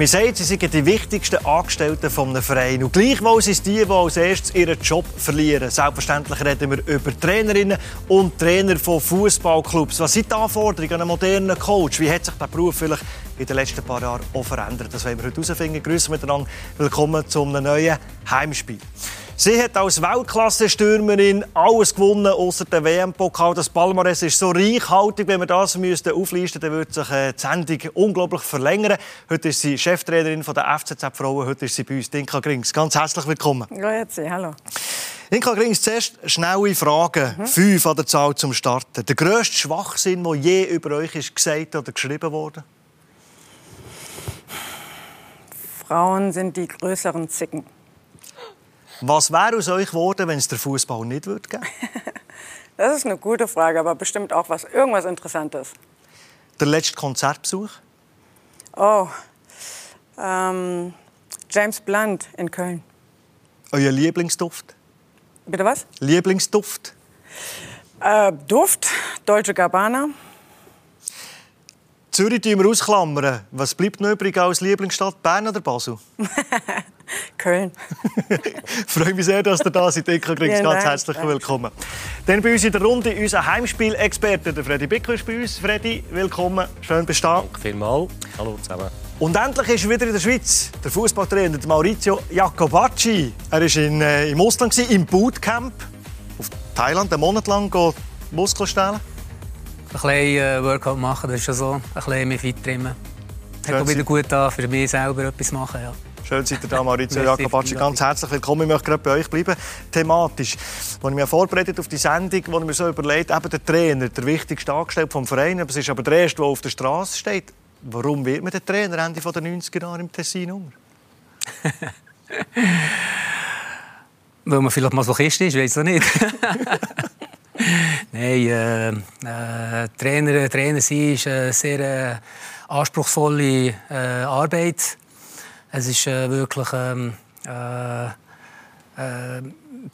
Man sagt, sie sind die wichtigsten Angestellten eines Vereins. Und gleichwohl sind es die, die als erstes ihren Job verlieren. Selbstverständlich reden wir über Trainerinnen und Trainer von Fußballclubs. Was sind die Anforderungen an einen modernen Coach? Wie hat sich der Beruf vielleicht in den letzten paar Jahren auch verändert? Das wollen wir heute herausfinden. Grüße miteinander. Willkommen zu einem neuen Heimspiel. Sie hat als Weltklasse-Stürmerin alles gewonnen, außer der WM-Pokal. Das Palmares ist so reichhaltig, wenn wir das müssten auflisten dann würde sich äh, die Sendung unglaublich verlängern. Heute ist sie Cheftrainerin der FCZ Frauen. Heute ist sie bei uns, Dinka Grings. Ganz herzlich willkommen. Grüezi, hallo. Dinka Grings, zuerst schnelle Fragen. Mhm. Fünf an der Zahl zum Starten. Der grösste Schwachsinn, der je über euch ist gesagt oder geschrieben wurde? Frauen sind die größeren Zicken. Was wäre aus euch geworden, wenn es der Fußball nicht würde geben? das ist eine gute Frage, aber bestimmt auch was irgendwas Interessantes. Der letzte Konzertbesuch? Oh, ähm, James Blunt in Köln. Euer Lieblingsduft? Bitte was? Lieblingsduft? Äh, Duft, Deutsche Gabbana. Zürich tun wir ausklammern. Was bleibt noch übrig als Lieblingsstadt? Bern oder Basel? Köln. ich freue mich sehr, dass ihr da seid. Ich Grings, ja, ganz herzlich willkommen. Dann bei uns in der Runde unser Heimspielexperte, der Freddy Bicker, ist bei uns. Freddy, willkommen. Schön bist du da. Danke vielmals. Hallo zusammen. Und endlich ist er wieder in der Schweiz, der Fußballtrainer Maurizio Jacobacci. Er war in, äh, im Ausland, im Bootcamp auf Thailand, einen Monat lang Muskeln stellen. Ein bisschen äh, Workout machen, das ist schon so. Ein bisschen mehr fit trimmen. Hat auch wieder gut an, für mich selber etwas machen. Ja. Schön, seid ihr da, Maurizio Jacobacci. Ganz herzlich willkommen. Ich möchte gerade bei euch bleiben. Thematisch. Als ich mich vorbereitet auf die Sendung, wo ich mir so überlegt, eben der Trainer, der wichtigste Angestellte vom Verein, es ist aber der Erste, der auf der Straße steht. Warum wird man der Trainer Ende der 90er Jahre im Tessin um? Weil man vielleicht mal so Kiste ist, weiß ich nicht. Nein, äh, äh, Trainer, Trainer sein ist eine sehr äh, anspruchsvolle äh, Arbeit. Es ist äh, wirklich ähm, äh, äh,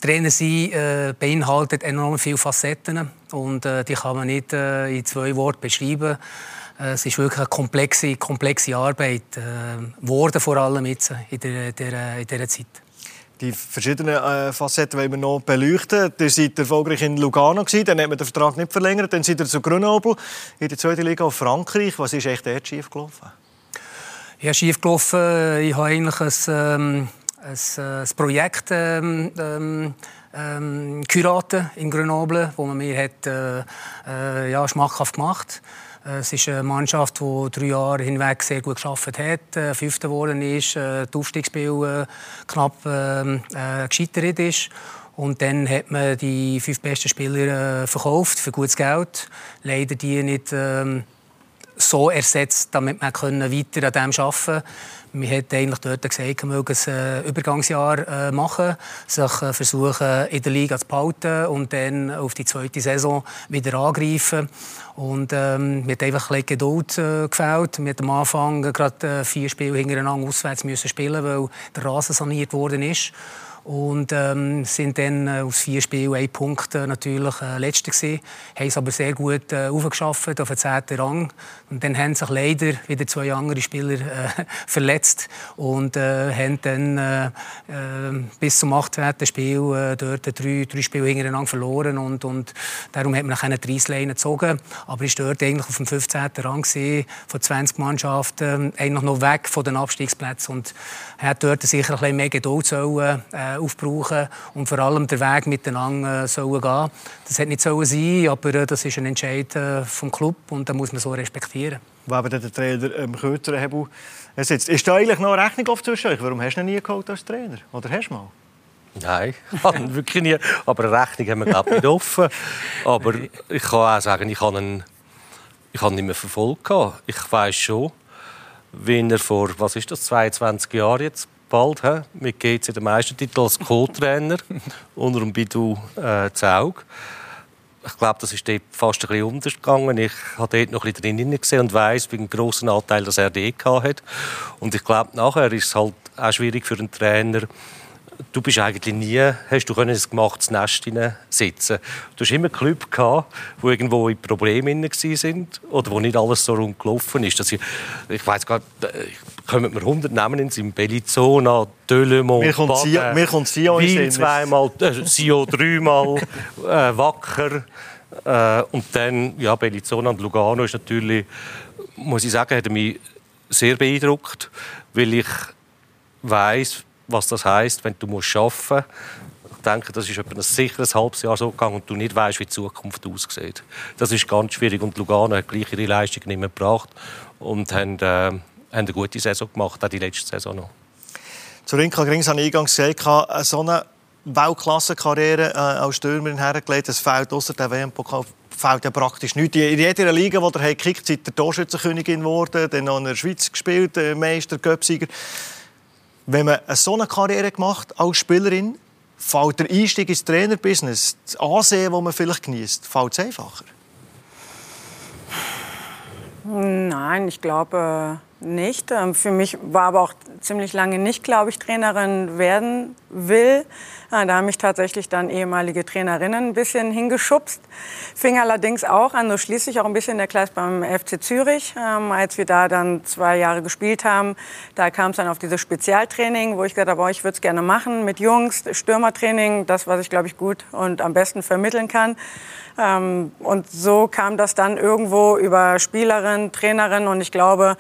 Trainer sein äh, beinhaltet enorm viele Facetten und äh, die kann man nicht äh, in zwei Worten beschreiben. Es ist wirklich eine komplexe, komplexe Arbeit, äh, vor allem jetzt in dieser Zeit. Die verschiedenen äh, Facetten wollen wir noch beleuchten. Ihr seid erfolgreich in Lugano, dann hat man den Vertrag nicht verlängert. Dann seid ihr zu Grenoble in der zweiten Liga auf Frankreich. Was ist echt dort schief gelaufen? Ja, schief gelaufen. Ich habe eigentlich ein, ähm, ein, äh, ein Projekt ähm, ähm, ähm, in Grenoble, wo man mir hat, äh, äh, ja, schmackhaft gemacht es ist eine Mannschaft, die drei Jahre hinweg sehr gut geschafft hat, äh, Fünfter geworden ist, äh, das Aufstiegsspiel knapp ähm, äh, gescheitert ist. Und dann hat man die fünf besten Spieler äh, verkauft für gutes Geld. Leider die nicht ähm, so ersetzt, damit man weiter an dem arbeiten konnte. Wir hätten eigentlich dort gesagt, wir mögen ein äh, Übergangsjahr äh, machen, sich äh, versuchen, in der Liga zu behalten und dann auf die zweite Saison wieder angreifen. Und ähm, mir hat einfach ein Geduld äh, gefällt. Wir am Anfang gerade vier Spiele hintereinander auswärts müssen spielen, weil der Rasen saniert worden ist und ähm, sind dann aus vier Spielen ein Punkt äh, natürlich äh, Letzter gewesen, haben es aber sehr gut äh, aufgeschafft auf den zehnten Rang und dann haben sich leider wieder zwei andere Spieler äh, verletzt und äh, haben dann äh, äh bis zum 18. Spiel äh, dort drei, drei Spiele hintereinander verloren und, und darum hat man eine Dreisleine gezogen, aber ist dort eigentlich auf dem 15. Rang gewesen, von 20 Mannschaften, eigentlich noch weg von den Abstiegsplätzen und hat dort sicher ein bisschen mehr Geduld sollen, äh, aufbrauchen und vor allem der Weg miteinander sollen gehen. Das hätte nicht sollen sein, aber das ist ein Entscheid vom Club und da muss man so respektieren. Wo aber der Trainer im ähm, kürzeren Hebel sitzt. Ist da eigentlich noch eine Rechnung auf zwischen euch? Warum hast du ihn nie geholt als Trainer? Oder hast du mal? Nein, wirklich nie. Aber eine Rechnung haben wir glaube nicht offen. Aber ich kann auch sagen, ich habe ihn, ich habe ihn nicht mehr verfolgt. Ich weiß schon, wie er vor, was ist das, 22 Jahren jetzt bald he, mit GC den Meistertitel als Co-Trainer unter dem Bidu äh, Zaug. Ich glaube, das ist dort fast ein bisschen untergegangen. Ich habe dort noch ein bisschen drin gesehen und weiß, wie einen grossen Anteil dass er dort hat. Und ich glaube, nachher ist es halt auch schwierig für einen Trainer, du bist eigentlich nie, hast du können ins gemachtes Nest sitzen. Du hast immer Club gehabt, wo irgendwo in Problemen sind oder wo nicht alles so rund gelaufen ist. Dass ich, ich weiß gar nicht, kommen wir 100 Namen in Sim Bellizona, Delemont, mir kommt Baden, mir kommt Sion Wien zweimal, äh, Sion dreimal, äh, Wacker äh, und dann ja Bellizona und Lugano ist natürlich, muss ich sagen, hat mich sehr beeindruckt, weil ich weiß was das heißt, wenn du musst arbeiten musst. Ich denke, das ist etwa ein sicheres halbes Jahr so gegangen und du nicht weißt, wie die Zukunft aussieht. Das ist ganz schwierig und Lugano hat gleich ihre Leistung nicht mehr gebracht und haben, äh, haben eine gute Saison gemacht, auch die letzte Saison noch. Zu Rinka Grings habe ich eingangs gesagt, so eine Weltklassenkarriere äh, als Stürmerin hergelegt, das fehlt außer der WM-Pokal fehlt ja praktisch nichts. In jeder Liga, die er gekickt hat, seid ihr Torschützenkönigin geworden, dann noch in der Schweiz gespielt, äh, Meister, Göpsieger. Wenn man so eine Karriere gemacht als Spielerin, fällt der Einstieg ins Trainerbusiness, das Ansehen, das man vielleicht genießt, fällt es einfacher? Nein, ich glaube nicht. Ähm, für mich war aber auch ziemlich lange nicht ob ich Trainerin werden will. Da haben mich tatsächlich dann ehemalige Trainerinnen ein bisschen hingeschubst. Fing allerdings auch an, so schließlich auch ein bisschen der Kreis beim FC Zürich. Ähm, als wir da dann zwei Jahre gespielt haben, da kam es dann auf dieses Spezialtraining, wo ich gesagt habe, ich würde es gerne machen mit Jungs, Stürmertraining, das, was ich, glaube ich, gut und am besten vermitteln kann. Ähm, und so kam das dann irgendwo über Spielerin, Trainerin und ich glaube,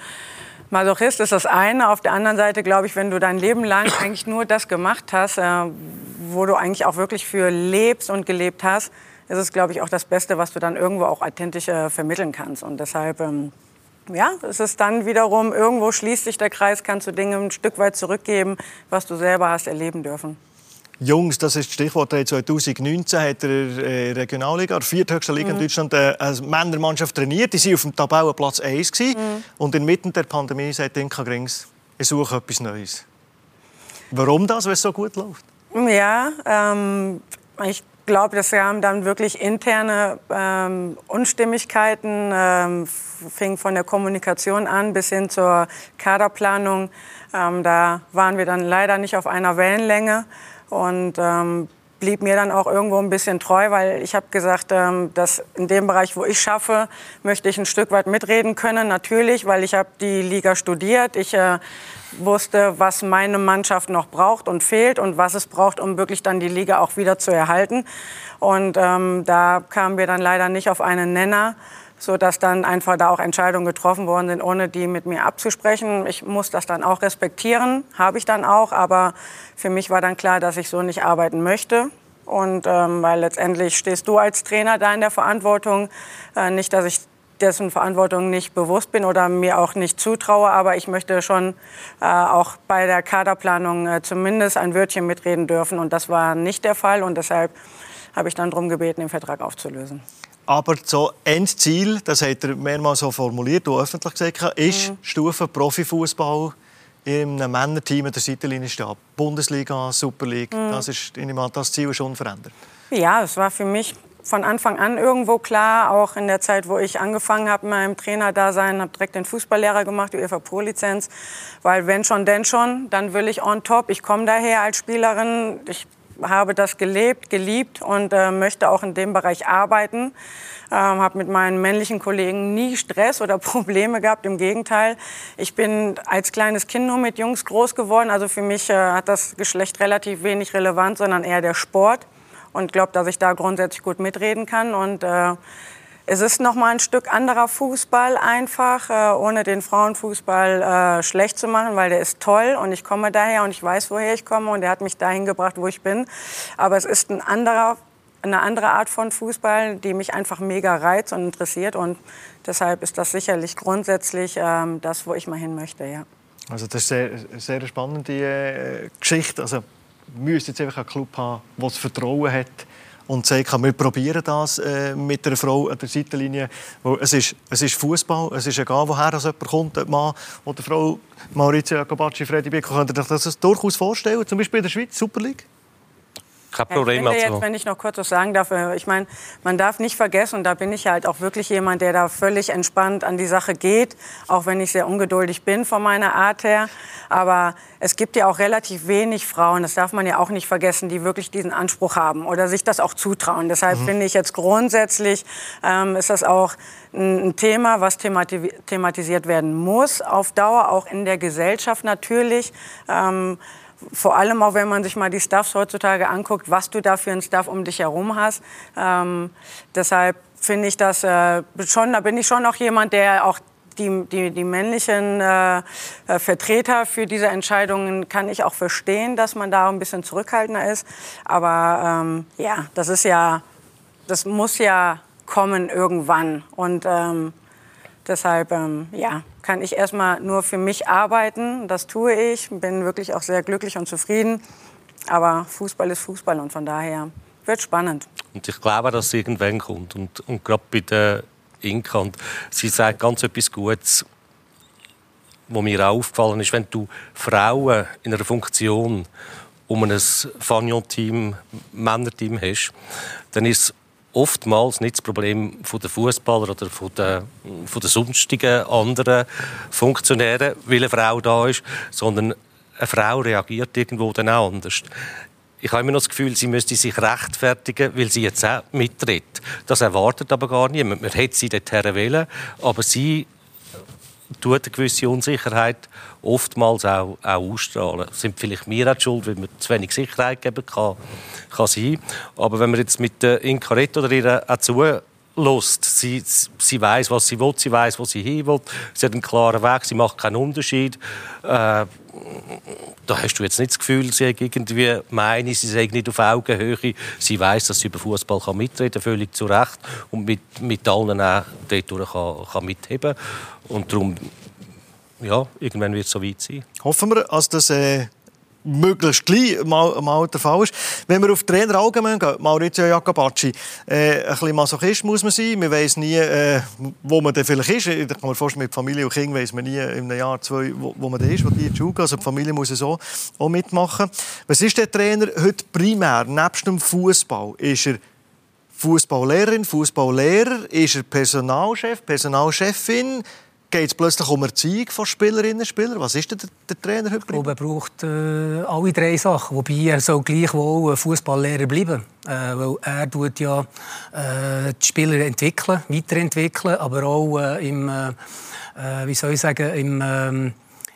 Masochist ist das eine. Auf der anderen Seite glaube ich, wenn du dein Leben lang eigentlich nur das gemacht hast, äh, wo du eigentlich auch wirklich für lebst und gelebt hast, ist es, glaube ich, auch das Beste, was du dann irgendwo auch authentisch äh, vermitteln kannst. Und deshalb, ähm, ja, es ist dann wiederum, irgendwo schließt sich der Kreis, kannst du Dinge ein Stück weit zurückgeben, was du selber hast erleben dürfen. Jungs, das ist das Stichwort. 2019 hat er äh, Regionalliga, der vierthöchste Liga mhm. in Deutschland, äh, eine Männermannschaft trainiert. Die waren auf dem Tabellenplatz 1. Mhm. Und inmitten der Pandemie sagt Inka Grings, ich suche etwas Neues. Warum das, wenn es so gut läuft? Ja, ähm, ich glaube, das haben dann wirklich interne ähm, Unstimmigkeiten, ähm, fing von der Kommunikation an bis hin zur Kaderplanung. Ähm, da waren wir dann leider nicht auf einer Wellenlänge und ähm, blieb mir dann auch irgendwo ein bisschen treu, weil ich habe gesagt, ähm, dass in dem Bereich, wo ich schaffe, möchte ich ein Stück weit mitreden können. Natürlich, weil ich habe die Liga studiert. Ich äh, wusste, was meine Mannschaft noch braucht und fehlt und was es braucht, um wirklich dann die Liga auch wieder zu erhalten. Und ähm, da kamen wir dann leider nicht auf einen Nenner so dass dann einfach da auch Entscheidungen getroffen worden sind, ohne die mit mir abzusprechen. Ich muss das dann auch respektieren, habe ich dann auch, aber für mich war dann klar, dass ich so nicht arbeiten möchte. Und ähm, weil letztendlich stehst du als Trainer da in der Verantwortung. Äh, nicht, dass ich dessen Verantwortung nicht bewusst bin oder mir auch nicht zutraue, aber ich möchte schon äh, auch bei der Kaderplanung äh, zumindest ein Wörtchen mitreden dürfen. Und das war nicht der Fall und deshalb habe ich dann darum gebeten, den Vertrag aufzulösen. Aber so Endziel, das hat er mehrmals so formuliert und öffentlich gesagt, ist mhm. Stufe Profifußball in einem Männerteam an der Seitenlinie stehen. Bundesliga, Superliga, mhm. das, ist, das Ziel ist unverändert. Ja, es war für mich von Anfang an irgendwo klar, auch in der Zeit, wo ich angefangen habe mit meinem Trainer-Dasein, habe direkt den Fußballlehrer gemacht, die UEFA Pro-Lizenz, weil wenn schon, denn schon, dann will ich on top. Ich komme daher als Spielerin, ich habe das gelebt, geliebt und äh, möchte auch in dem Bereich arbeiten. Ähm, habe mit meinen männlichen Kollegen nie Stress oder Probleme gehabt. Im Gegenteil, ich bin als kleines Kind nur mit Jungs groß geworden. Also für mich äh, hat das Geschlecht relativ wenig Relevanz, sondern eher der Sport. Und glaube, dass ich da grundsätzlich gut mitreden kann. Und äh, es ist noch mal ein Stück anderer Fußball einfach, äh, ohne den Frauenfußball äh, schlecht zu machen, weil der ist toll und ich komme daher und ich weiß, woher ich komme und der hat mich dahin gebracht, wo ich bin. Aber es ist ein anderer, eine andere Art von Fußball, die mich einfach mega reizt und interessiert und deshalb ist das sicherlich grundsätzlich ähm, das, wo ich mal hin möchte, ja. Also das ist sehr, sehr spannende äh, Geschichte. Also, müssen jetzt einfach einen Club haben, der das Vertrauen hat, und sagt, wir probieren das äh, mit einer Frau an der Seitenlinie. es ist, es ist Fußball, es ist egal, woher das jemand kommt, ob Mann oder Frau. Maurizio Jacobacci, Freddy Bicco, könnt ihr euch das durchaus vorstellen, zum Beispiel in der Schweiz, Super League? Kein Problem. Finde jetzt, wenn ich noch kurz was sagen darf, äh, ich meine, man darf nicht vergessen, und da bin ich halt auch wirklich jemand, der da völlig entspannt an die Sache geht, auch wenn ich sehr ungeduldig bin von meiner Art her. Aber es gibt ja auch relativ wenig Frauen, das darf man ja auch nicht vergessen, die wirklich diesen Anspruch haben oder sich das auch zutrauen. Deshalb mhm. finde ich jetzt grundsätzlich ähm, ist das auch ein, ein Thema, was themati thematisiert werden muss, auf Dauer auch in der Gesellschaft natürlich. Ähm, vor allem auch wenn man sich mal die Stuffs heutzutage anguckt, was du da für einen Stuff um dich herum hast. Ähm, deshalb finde ich das äh, schon, da bin ich schon noch jemand, der auch die, die, die männlichen äh, äh, Vertreter für diese Entscheidungen kann ich auch verstehen, dass man da ein bisschen zurückhaltender ist. Aber ähm, ja, das ist ja, das muss ja kommen irgendwann. Und ähm, deshalb, ähm, ja, kann ich erstmal nur für mich arbeiten. Das tue ich. Bin wirklich auch sehr glücklich und zufrieden. Aber Fußball ist Fußball und von daher wird spannend. Und ich glaube, dass es irgendwann kommt. Und, und gerade bei der Inka. Und sie sagt ganz etwas Gutes, was mir auch aufgefallen ist. Wenn du Frauen in einer Funktion um ein Fagnon-Team, Männerteam hast, dann ist oftmals nicht das Problem den Fußballer oder von den, von den sonstigen anderen Funktionären, weil eine Frau da ist, sondern eine Frau reagiert irgendwo dann auch anders. Ich habe immer noch das Gefühl, sie müsste sich rechtfertigen, weil sie jetzt auch mittritt. Das erwartet aber gar niemand. Man hätte sie dorthin wählen, aber sie tut eine gewisse Unsicherheit oftmals auch, auch ausstrahlen. Sind vielleicht wir auch schuld, weil man zu wenig Sicherheit geben kann, kann sein. Aber wenn man jetzt mit der Inkaret oder ihr auch zulässt, sie, sie weiß, was sie will, sie weiß, wo sie hin will, sie hat einen klaren Weg, sie macht keinen Unterschied. Äh, da hast du jetzt nicht das Gefühl, sie irgendwie meine, sie sei nicht auf Augenhöhe. Sie weiß, dass sie über Fußball mitreden kann, völlig zu Recht und mit, mit allen auch dort kann, kann mitheben. Und darum, ja, irgendwann wird es so weit sein. Hoffen wir, dass das äh, möglichst gleich mal, mal der Fall ist. Wenn wir auf Trainer allgemein gehen, Maurizio Jacobacci, äh, ein bisschen Masochist muss man sein. Man weiß nie, äh, wo man dann vielleicht ist. Ich kann mir vorstellen, mit Familie und Kind weiß man nie in einem Jahr, zwei, wo, wo man da ist, wo die Schule. Also die Familie muss es auch, auch mitmachen. Was ist der Trainer heute primär, nebst dem Fußball? Ist er Fußballlehrerin, Fußballlehrer? Ist er Personalchef, Personalchefin? Geht es plötzlich um Erziehung von Spielerinnen und Spielern? Was ist der, der Trainer heute? Ich glaube, er braucht äh, alle drei Sachen. Wobei er soll gleichwohl Fußballlehrer bleiben. Äh, weil er tut ja äh, die Spieler entwickeln, weiterentwickeln, aber auch äh, im, äh, äh, wie soll ich sagen, im, ähm,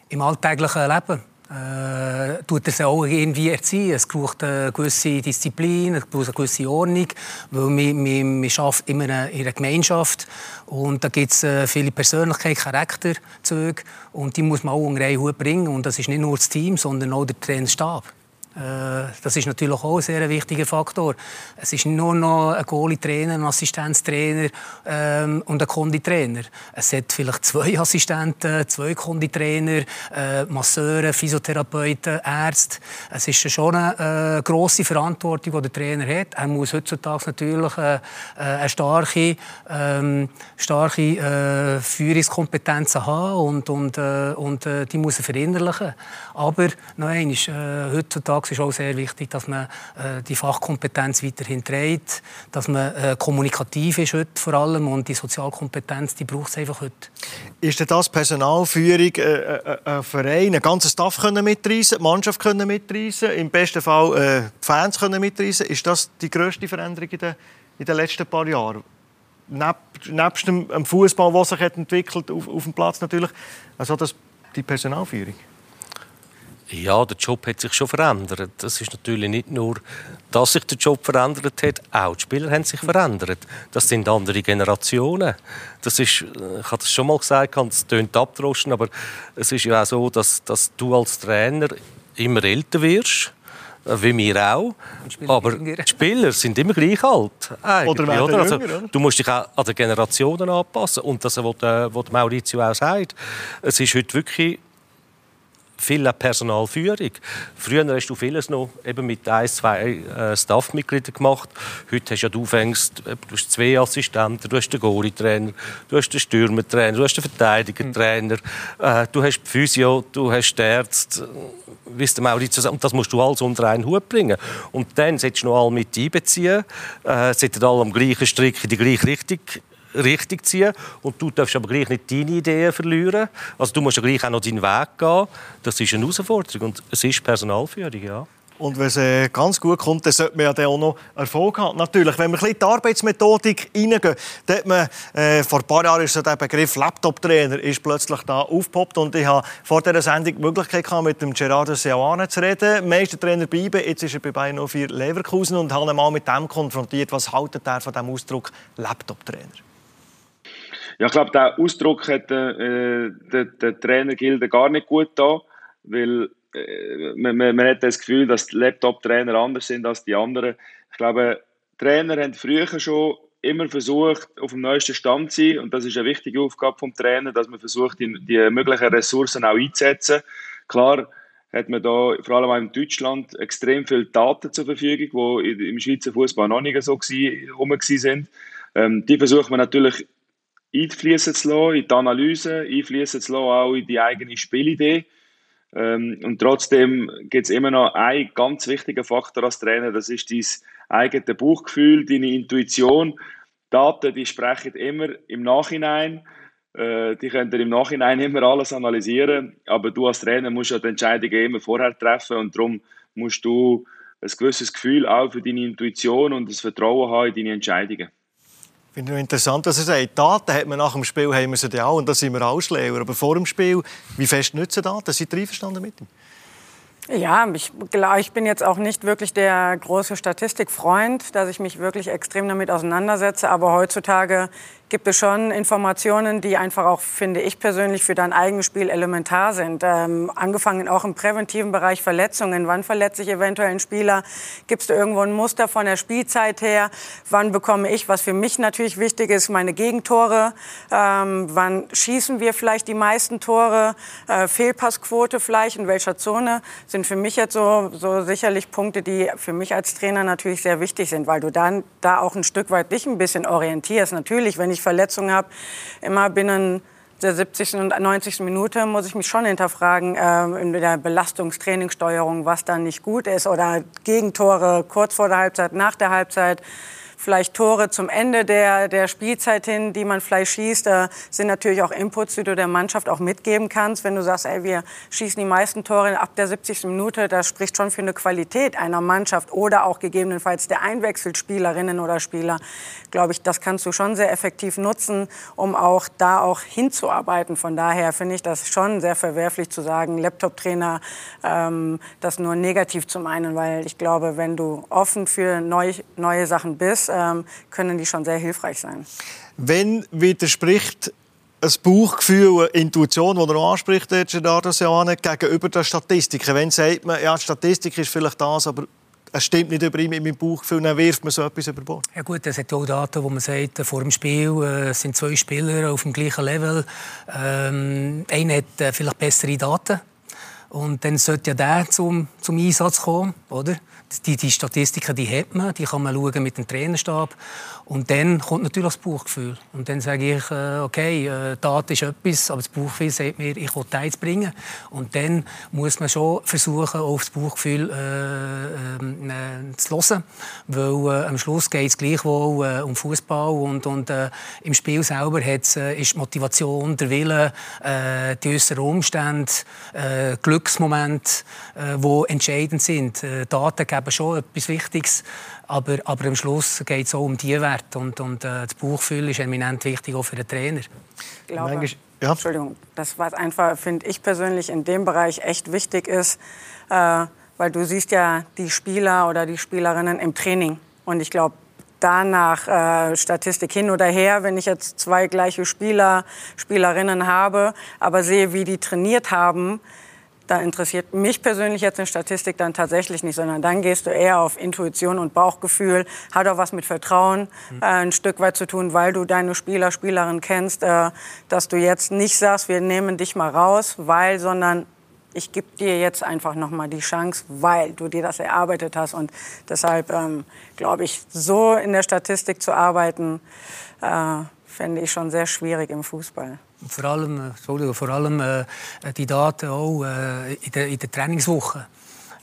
im alltäglichen Leben äh, tut er sie auch irgendwie erziehen. Es braucht eine gewisse Disziplin, es braucht eine gewisse Ordnung, weil wir, wir, wir arbeiten immer in einer Gemeinschaft und da gibt es äh, viele Persönlichkeit, Charakterzüge und die muss man auch unter einen Hut bringen und das ist nicht nur das Team, sondern auch der Trainerstab. Äh, das ist natürlich auch ein sehr wichtiger Faktor. Es ist nur noch ein Goalie-Trainer, ein Assistenztrainer ähm, und ein Konditrainer. Es hat vielleicht zwei Assistenten, zwei Konditrainer, äh, Masseure, Physiotherapeuten, Ärzte. Es ist schon eine äh, grosse Verantwortung, die der Trainer hat. Er muss heutzutage natürlich äh, äh eine starke, ähm, starke äh, Führungskompetenzen haben und, und, äh, und äh, die muss er verinnerlichen. Aber noch einmal, heutzutage es ist auch sehr wichtig, dass man äh, die Fachkompetenz weiterhin trägt, dass man äh, kommunikativ ist heute vor allem und die Sozialkompetenz, die braucht es einfach heute. Ist denn das Personalführung, äh, äh, ein Verein, ein ganzes Staff können mitreisen, die Mannschaft können mitreisen, im besten Fall äh, die Fans können mitreisen? Ist das die grösste Veränderung in den, in den letzten paar Jahren? Neb, nebst dem Fußball, der sich entwickelt auf, auf dem Platz natürlich, also das, die Personalführung? Ja, der Job hat sich schon verändert. Das ist natürlich nicht nur, dass sich der Job verändert hat, auch die Spieler haben sich verändert. Das sind andere Generationen. Das ist, ich habe das schon mal gesagt, es tönt abdroschen, aber es ist ja auch so, dass, dass du als Trainer immer älter wirst wie wir auch. Aber die Spieler sind immer gleich alt. Oder, oder? Also, jünger, Du musst dich auch an die Generationen anpassen. Und das, was Maurizio auch sagt, es ist heute wirklich viel Personalführung. Früher hast du vieles noch eben mit ein, zwei äh, Staffmitgliedern gemacht. Heute hast ja du fängst, äh, du hast zwei Assistenten, du hast den Goalie-Trainer, du hast den Stürmertrainer, du hast den Verteidiger-Trainer, äh, du hast die Physio, du hast Ärzte, wie es Maurits und das musst du alles unter einen Hut bringen. Und dann solltest du noch alle mit einbeziehen, äh, sollten alle am gleichen Strick in die gleiche Richtung richtig ziehen. Und du darfst aber gleich nicht deine Ideen verlieren. Also du musst ja gleich auch noch deinen Weg gehen. Das ist eine Herausforderung und es ist Personalführung, ja. Und wenn es äh, ganz gut kommt, dann sollte man ja auch noch Erfolg haben. Natürlich, wenn wir ein bisschen in die Arbeitsmethodik reingehen, dann hat man, äh, vor ein paar Jahren ist so der Begriff Laptop-Trainer plötzlich da aufgepoppt und ich habe vor dieser Sendung die Möglichkeit gehabt, mit dem Gerardo Seoane zu reden. Meistertrainer bleiben, jetzt ist er bei Bayern 04 Leverkusen und habe ihn mal mit dem konfrontiert. Was haltet er von dem Ausdruck Laptop-Trainer? Ja, ich glaube, der Ausdruck hat äh, der, der Trainer Gilde gar nicht gut da, weil äh, man, man, hat das Gefühl, dass Laptop-Trainer anders sind als die anderen. Ich glaube, Trainer haben früher schon immer versucht, auf dem neuesten Stand zu sein und das ist eine wichtige Aufgabe vom Trainer, dass man versucht, die, die möglichen Ressourcen auch einzusetzen. Klar hat man da vor allem auch in Deutschland extrem viele Daten zur Verfügung, die im Schweizer Fußball noch nicht so herum sind. Ähm, die versucht man natürlich einfließen zu lassen, in die Analyse, einfließen zu lassen, auch in die eigene Spielidee. Ähm, und trotzdem gibt es immer noch einen ganz wichtigen Faktor als Trainer, das ist dein eigenes Bauchgefühl, deine Intuition. Daten, die sprechen immer im Nachhinein. Äh, die können im Nachhinein immer alles analysieren, aber du als Trainer musst ja die Entscheidungen immer vorher treffen und darum musst du ein gewisses Gefühl auch für deine Intuition und das Vertrauen haben in deine Entscheidungen. Ich finde es interessant, dass er sagt, Daten hat man nach dem Spiel haben wir sie auch und da sind wir auch schlauer. Aber vor dem Spiel, wie fest nützen Daten? Sind Sie einverstanden mit ihm? Ja, ich, ich bin jetzt auch nicht wirklich der große Statistikfreund, dass ich mich wirklich extrem damit auseinandersetze. Aber heutzutage gibt es schon Informationen, die einfach auch, finde ich persönlich, für dein eigenes Spiel elementar sind. Ähm, angefangen auch im präventiven Bereich Verletzungen. Wann verletzt sich eventuell ein Spieler? Gibt es irgendwo ein Muster von der Spielzeit her? Wann bekomme ich, was für mich natürlich wichtig ist, meine Gegentore? Ähm, wann schießen wir vielleicht die meisten Tore? Äh, Fehlpassquote vielleicht? In welcher Zone? Sind für mich jetzt so, so sicherlich Punkte, die für mich als Trainer natürlich sehr wichtig sind, weil du dann da auch ein Stück weit dich ein bisschen orientierst. Natürlich, wenn ich ich Verletzungen habe, immer binnen der 70. und 90. Minute muss ich mich schon hinterfragen äh, in der Belastungstrainingssteuerung, was dann nicht gut ist oder Gegentore kurz vor der Halbzeit, nach der Halbzeit vielleicht Tore zum Ende der, der Spielzeit hin, die man vielleicht schießt, äh, sind natürlich auch Inputs, die du der Mannschaft auch mitgeben kannst. Wenn du sagst, ey, wir schießen die meisten Tore ab der 70. Minute, das spricht schon für eine Qualität einer Mannschaft oder auch gegebenenfalls der Einwechselspielerinnen oder Spieler, glaube ich, das kannst du schon sehr effektiv nutzen, um auch da auch hinzuarbeiten. Von daher finde ich das schon sehr verwerflich zu sagen, Laptop-Trainer, ähm, das nur negativ zu meinen, weil ich glaube, wenn du offen für neu, neue Sachen bist, ähm, können die schon sehr hilfreich sein. Wenn widerspricht ein Bauchgefühl, eine Intuition, die er anspricht, Gerardo Seane, gegenüber den Statistiken. Wenn sagt man, ja, die Statistik ist vielleicht das, aber es stimmt nicht über ihn mit meinem Bauchgefühl, dann wirft man so etwas über Bord. Ja gut, es hat auch Daten, wo man sagt, vor dem Spiel äh, sind zwei Spieler auf dem gleichen Level. Ähm, einer hat äh, vielleicht bessere Daten und dann sollte ja der zum, zum Einsatz kommen, oder? Die, die Statistiken die hat man, die kann man schauen mit dem Trainerstab. Und dann kommt natürlich das Bauchgefühl. Und dann sage ich, äh, okay, äh, Tat ist etwas, aber das Bauchgefühl sagt mir, ich will Teils bringen. Und dann muss man schon versuchen, auf das Bauchgefühl äh, ähm, äh, zu hören. Weil äh, am Schluss geht es gleichwohl um Fußball und, und im Spiel selber hat's, ist die Motivation, der Wille, die äußeren Umstände, äh, Glücksmomente, äh, die entscheidend sind. Äh, Daten geben schon etwas Wichtiges. Aber, aber am Schluss geht es auch um die Werte. Und, und äh, das Bauchgefühl ist eminent wichtig auch für den Trainer. Ich glaube, ja. Entschuldigung, das was einfach, finde ich persönlich, in dem Bereich echt wichtig ist, äh, weil du siehst ja die Spieler oder die Spielerinnen im Training. Und ich glaube, danach äh, Statistik hin oder her, wenn ich jetzt zwei gleiche Spieler, Spielerinnen habe, aber sehe, wie die trainiert haben, da interessiert mich persönlich jetzt eine Statistik dann tatsächlich nicht, sondern dann gehst du eher auf Intuition und Bauchgefühl. Hat auch was mit Vertrauen äh, ein Stück weit zu tun, weil du deine Spieler, Spielerinnen kennst, äh, dass du jetzt nicht sagst, wir nehmen dich mal raus, weil, sondern ich gebe dir jetzt einfach noch mal die Chance, weil du dir das erarbeitet hast. Und deshalb ähm, glaube ich, so in der Statistik zu arbeiten, äh, fände ich schon sehr schwierig im Fußball. Vor allem, vor allem äh, die Daten auch äh, in, der, in der Trainingswoche.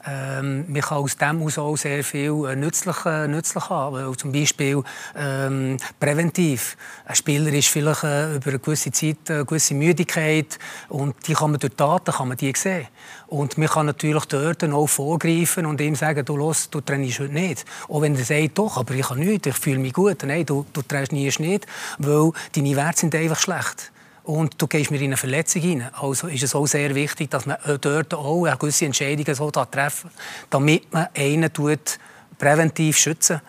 Ähm, man kann aus dem aus auch sehr viel äh, nützlich, äh, nützlich haben. Zum Beispiel ähm, präventiv. Ein Spieler ist vielleicht äh, über eine gewisse Zeit eine gewisse Müdigkeit und die kann man durch Daten kann man die sehen. Und man kann natürlich dort auch vorgreifen und ihm sagen, du, los, du trainierst heute nicht. Auch wenn er sagt, doch, aber ich kann nicht, ich fühle mich gut. Nein, du, du trainierst nicht, weil deine Werte sind einfach schlecht und du gehst mir in eine Verletzung rein. Also ist es auch sehr wichtig, dass man dort auch eine gewisse Entscheidungen so treffen damit man einen tut präventiv schützen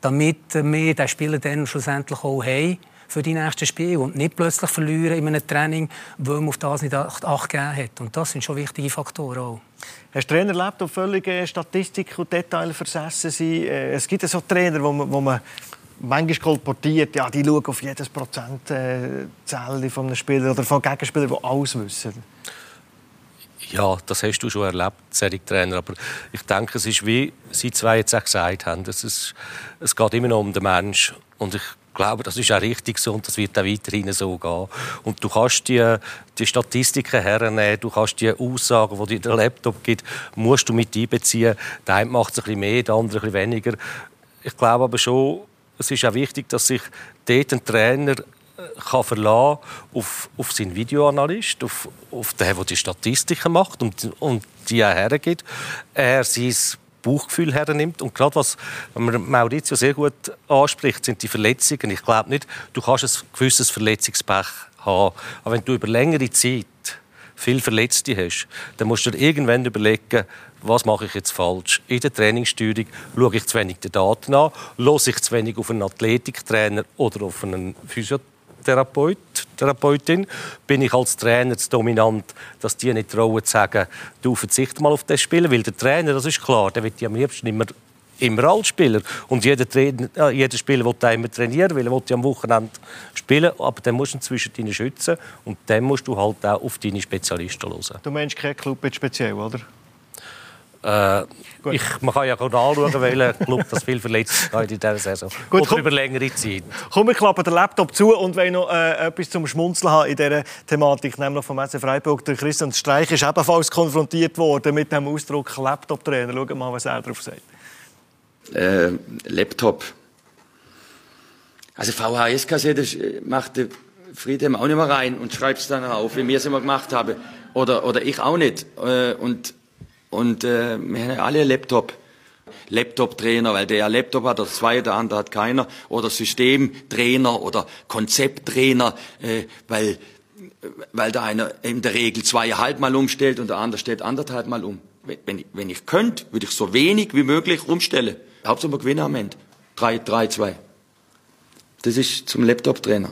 damit wir den Spieler dann schlussendlich auch haben für die nächsten Spiele und nicht plötzlich verlieren in einem Training, weil man auf das nicht Acht gegeben hat. Und das sind schon wichtige Faktoren auch. Hast du Trainer erlebt, die völlig Statistik und Detail versessen sind? Äh, es gibt so Trainer, wo man, wo man manchmal kolportiert, ja, die schauen auf jedes Prozentzelle äh, von einem oder von Gegenspielern, die alles wissen. Ja, das hast du schon erlebt, Serie Trainer. Aber ich denke, es ist wie Sie zwei jetzt auch gesagt haben, es, ist, es geht immer noch um den Menschen. Und ich glaube, das ist auch richtig so und das wird auch weiterhin so gehen. Und du kannst die, die Statistiken hernehmen, du kannst die Aussagen, die dir der Laptop gibt, musst du mit einbeziehen. Der eine macht es ein bisschen mehr, der andere ein bisschen weniger. Ich glaube aber schon, es ist auch wichtig, dass sich dort ein Trainer äh, kann verlassen auf, auf seinen Videoanalyst, auf, auf den, der die Statistiken macht und, und die er hergibt. Er sein Bauchgefühl hernimmt. Und gerade was Maurizio sehr gut anspricht, sind die Verletzungen. Ich glaube nicht, du kannst ein gewisses Verletzungspech haben. Aber wenn du über längere Zeit viel Verletzte hast, dann musst du dir irgendwann überlegen, was mache ich jetzt falsch? In der Trainingssteuerung schaue ich zu wenig die Daten an, höre ich zu wenig auf einen Athletiktrainer oder auf einen Physiotherapeut, Therapeutin. Bin ich als Trainer zu dominant, dass die nicht trauen zu sagen, du verzichte mal auf das Spielen, weil der Trainer, das ist klar, der wird ja am liebsten immer immer als Spieler. Und jeder, Trainer, äh, jeder Spieler will immer trainieren, weil er will ja am Wochenende spielen. Aber dann musst du ihn zwischen deinen schützen und dann musst du halt auch auf deine Spezialisten hören. Du meinst keinen Club speziell, oder? Äh, ich, man kann ja auch anschauen, welcher Club das viel verletzt hat in dieser Saison. Gut, Oder komm, über längere Zeit. Komm, ich klappe den Laptop zu und wenn noch äh, etwas zum Schmunzeln haben in dieser Thematik, nämlich vom SC Freiburg. Der Christian Streich ist ebenfalls konfrontiert worden mit dem Ausdruck Laptop-Trainer. Schauen wir mal, was er darauf sagt. Äh, Laptop. Also VHS-Kassette äh, macht Friedhelm auch nicht mehr rein und schreibt es dann auf, wie wir es immer gemacht haben. Oder, oder ich auch nicht. Äh, und und äh, wir haben alle Laptop. Laptop-Trainer, weil der ja Laptop hat, der zwei, der andere hat keiner. Oder Systemtrainer oder Konzepttrainer, äh, weil, weil der eine in der Regel zweieinhalb Mal umstellt und der andere stellt anderthalb Mal um. Wenn, wenn ich könnte, würde ich so wenig wie möglich umstellen. Hauptsache wir gewinnen am Ende. Drei, drei, zwei. Das ist zum Laptop-Trainer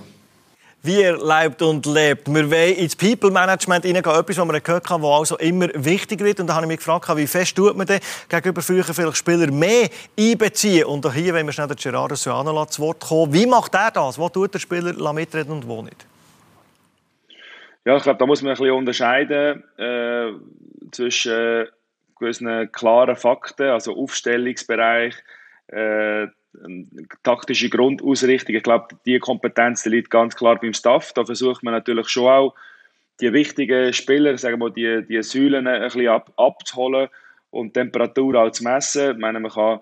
wie er lebt und lebt. Wir wollen ins People-Management hineingehen, etwas, was wir gehört haben, was also immer wichtiger wird. Und da habe ich mich gefragt, wie fest tut man denn gegenüber früher vielleicht Spieler mehr einbeziehen? Und auch hier, wenn wir schnell den Gerardo Suano zu Wort kommen, wie macht er das? Wo tut der Spieler mitreden und wo nicht? Ja, ich glaube, da muss man ein bisschen unterscheiden äh, zwischen äh, gewissen klaren Fakten, also Aufstellungsbereich, äh, taktische Grundausrichtung. Ich glaube, die Kompetenz die liegt ganz klar beim Staff. Da versucht man natürlich schon auch, die wichtigen Spieler, sagen wir, die, die Säulen ein bisschen ab, abzuholen und die Temperatur auch zu messen. Ich meine, man kann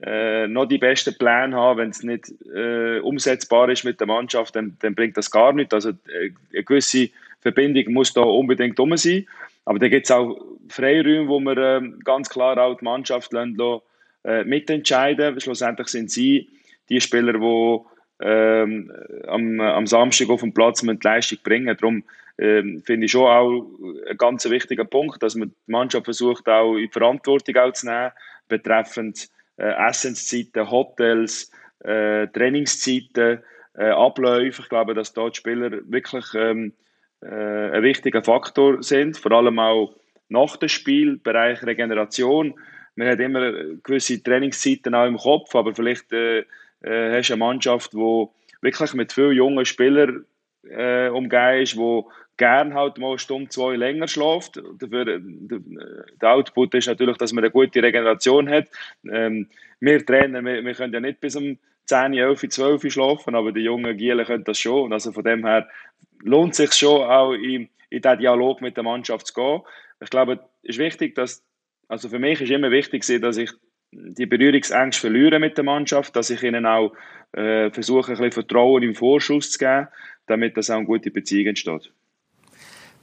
äh, noch die besten Pläne haben, wenn es nicht äh, umsetzbar ist mit der Mannschaft, dann, dann bringt das gar nichts. Also äh, eine gewisse Verbindung muss da unbedingt um sein. Aber da gibt es auch Freiräume, wo man äh, ganz klar auch die Mannschaft lassen, äh, mitentscheiden. Schlussendlich sind sie die Spieler, die ähm, am, am Samstag auf dem Platz die Leistung bringen. Darum ähm, finde ich schon auch ein ganz wichtiger Punkt, dass man die Mannschaft versucht, auch in die Verantwortung auch zu nehmen, betreffend äh, Essenszeiten, Hotels, äh, Trainingszeiten, äh, Abläufe. Ich glaube, dass dort die Spieler wirklich ähm, äh, ein wichtiger Faktor sind, vor allem auch nach dem Spiel, Bereich Regeneration man hat immer gewisse Trainingszeiten auch im Kopf, aber vielleicht äh, äh, hast du eine Mannschaft, die wirklich mit vielen jungen Spielern äh, umgeben ist, die gern halt mal eine Stunde, zwei länger schläft. Dafür, der Output ist natürlich, dass man eine gute Regeneration hat. Ähm, wir Trainer, wir, wir können ja nicht bis um 10, 11, 12 schlafen, aber die jungen Gielen können das schon. Also von dem her lohnt sich schon auch in, in diesen Dialog mit der Mannschaft zu gehen. Ich glaube, es ist wichtig, dass, also für mich ist immer wichtig, dass ich die Berührungsängste verliere mit der Mannschaft, dass ich ihnen auch äh, versuche, ein bisschen Vertrauen im Vorschuss zu geben, damit das auch eine gute Beziehung entsteht.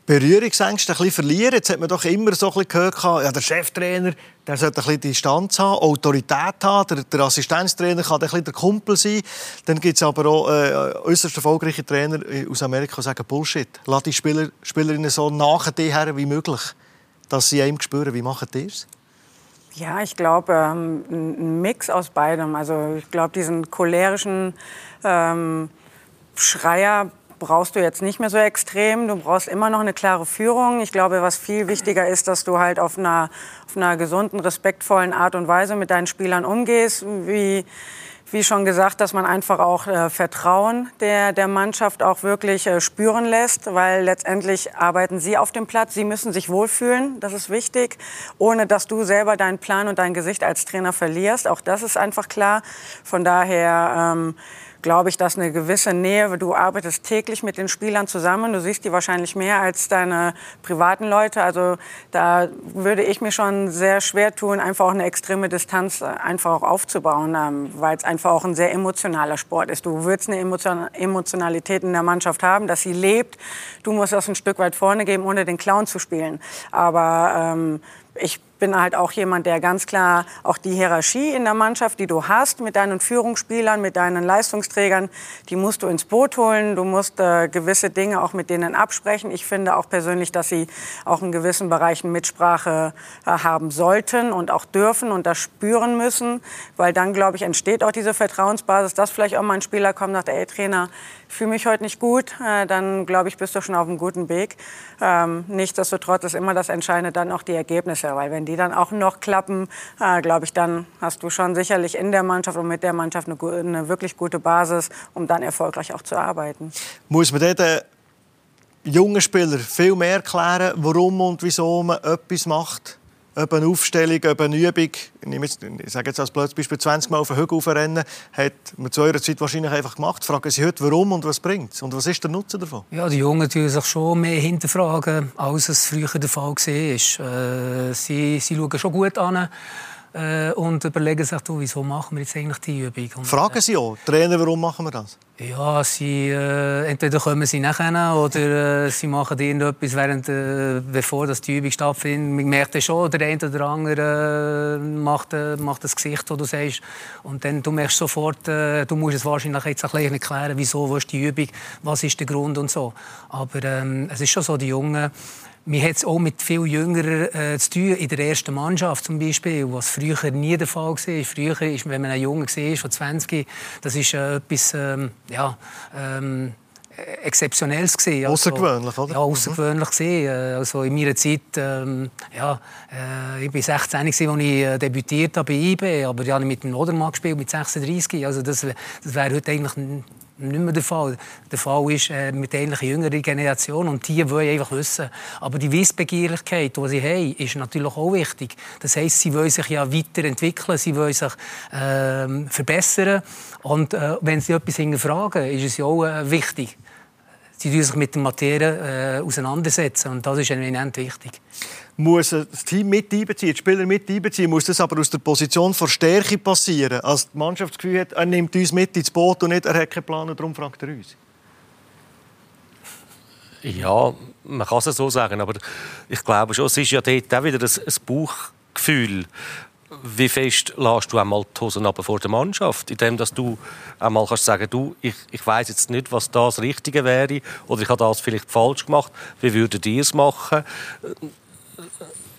Berührungsängste ein bisschen verlieren. Jetzt hat man doch immer so ein bisschen gehört, ja, der Cheftrainer der sollte ein bisschen Distanz haben, Autorität haben. Der, der Assistenztrainer kann ein bisschen der Kumpel sein. Dann gibt es aber auch äh, äußerst erfolgreiche Trainer aus Amerika, die sagen, Bullshit. Lass die Spieler, Spielerinnen so nach dir her wie möglich, dass sie einem spüren. Wie machen die es? Ja, ich glaube, ähm, ein Mix aus beidem. Also ich glaube, diesen cholerischen ähm, Schreier brauchst du jetzt nicht mehr so extrem. Du brauchst immer noch eine klare Führung. Ich glaube, was viel wichtiger ist, dass du halt auf einer, auf einer gesunden, respektvollen Art und Weise mit deinen Spielern umgehst. Wie, wie schon gesagt, dass man einfach auch äh, Vertrauen der, der Mannschaft auch wirklich äh, spüren lässt, weil letztendlich arbeiten sie auf dem Platz. Sie müssen sich wohlfühlen, das ist wichtig, ohne dass du selber deinen Plan und dein Gesicht als Trainer verlierst. Auch das ist einfach klar. Von daher ähm, glaube ich, dass eine gewisse Nähe, du arbeitest täglich mit den Spielern zusammen, du siehst die wahrscheinlich mehr als deine privaten Leute. Also da würde ich mir schon sehr schwer tun, einfach auch eine extreme Distanz äh, einfach auch aufzubauen, ähm, weil es einfach auch ein sehr emotionaler Sport ist. Du würdest eine Emotionalität in der Mannschaft haben, dass sie lebt. Du musst das ein Stück weit vorne geben, ohne den Clown zu spielen. Aber ähm, ich bin halt auch jemand, der ganz klar auch die Hierarchie in der Mannschaft, die du hast mit deinen Führungsspielern, mit deinen Leistungsträgern, die musst du ins Boot holen. Du musst äh, gewisse Dinge auch mit denen absprechen. Ich finde auch persönlich, dass sie auch in gewissen Bereichen Mitsprache äh, haben sollten und auch dürfen und das spüren müssen, weil dann, glaube ich, entsteht auch diese Vertrauensbasis, dass vielleicht auch mal ein Spieler kommt und sagt, ey Trainer, fühle mich heute nicht gut, äh, dann glaube ich, bist du schon auf einem guten Weg. Ähm, nichtsdestotrotz ist immer das Entscheidende dann auch die Ergebnisse, weil wenn die dann auch noch klappen, äh, glaube ich, dann hast du schon sicherlich in der Mannschaft und mit der Mannschaft eine, eine wirklich gute Basis, um dann erfolgreich auch zu arbeiten. Muss man den jungen Spieler viel mehr erklären, warum und wieso man etwas macht? Ob eine Aufstellung, ob eine Übung, ich sage jetzt als Beispiel 20 Mal auf den Hügel rennen, hat man zu eurer Zeit wahrscheinlich einfach gemacht. Fragen Sie heute, warum und was bringt es? Und was ist der Nutzen davon? Ja, die Jungen tun sich schon mehr hinterfragen, als es früher der Fall war. Äh, sie, sie schauen schon gut an äh, und überlegen sich, du, wieso machen wir jetzt eigentlich die Übung. Und, Fragen Sie auch, Trainer, warum machen wir das? Ja, sie, äh, entweder kommen sie nachher oder äh, sie machen irgendetwas, während, äh, bevor das die Übung stattfindet. Man merkt schon, der eine oder andere äh, macht, äh, macht das Gesicht, das du sagst. Und dann du merkst sofort, äh, du musst es wahrscheinlich jetzt ein bisschen erklären, wieso, wo ist die Übung, was ist der Grund und so. Aber ähm, es ist schon so, die Jungen wir haben es auch mit viel Jüngeren äh, zu tun, in der ersten Mannschaft zum Beispiel, was früher nie der Fall war. Früher, ist, wenn man ein Junge war, von 20, das ist äh, etwas, ähm, ja, ähm, exzeptionelles gesehen. Also, außergewöhnlich, oder? Ja, außergewöhnlich gesehen. Äh, also in meiner Zeit, ähm, ja, äh, ich war 16, als ich äh, debütiert habe bei IB, aber ich habe mit dem Odermann gespielt mit 36. Also das, das wäre heute eigentlich nicht mehr der Fall. Der Fall ist äh, mit ähnlichen jüngeren Generation und die wollen einfach wissen. Aber die Wissbegierlichkeit, die sie haben, ist natürlich auch wichtig. Das heisst, sie wollen sich ja weiterentwickeln, sie wollen sich äh, verbessern und äh, wenn sie etwas hinterfragen, ist es ja auch äh, wichtig. Sie müssen sich mit der Materie äh, auseinandersetzen und das ist eminent wichtig muss das Team mit einbeziehen, die Spieler mit einbeziehen, muss das aber aus der Position von Stärke passieren. Als die Mannschaft das Gefühl hat, er nimmt uns mit ins Boot und nicht, er hat keinen Plan und darum fragt er uns. Ja, man kann es so sagen, aber ich glaube schon, es ist ja dort auch wieder ein, ein Bauchgefühl. Wie fest lässt du einmal die Hosen vor der Mannschaft, indem dass du einmal kannst sagen, du, ich, ich weiß jetzt nicht, was das Richtige wäre oder ich habe das vielleicht falsch gemacht. Wie würdet ihr es machen?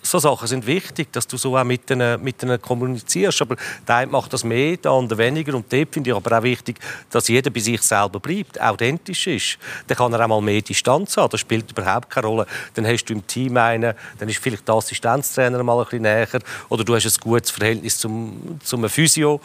So Sachen sind wichtig, dass du so auch mit ihnen, mit ihnen kommunizierst. Aber der eine macht das mehr, der andere weniger. Und dort finde ich aber auch wichtig, dass jeder bei sich selber bleibt, authentisch ist. Dann kann er auch mal mehr Distanz haben. Das spielt überhaupt keine Rolle. Dann hast du im Team einen, dann ist vielleicht der Assistenztrainer mal ein bisschen näher. Oder du hast ein gutes Verhältnis zum, zum Physio.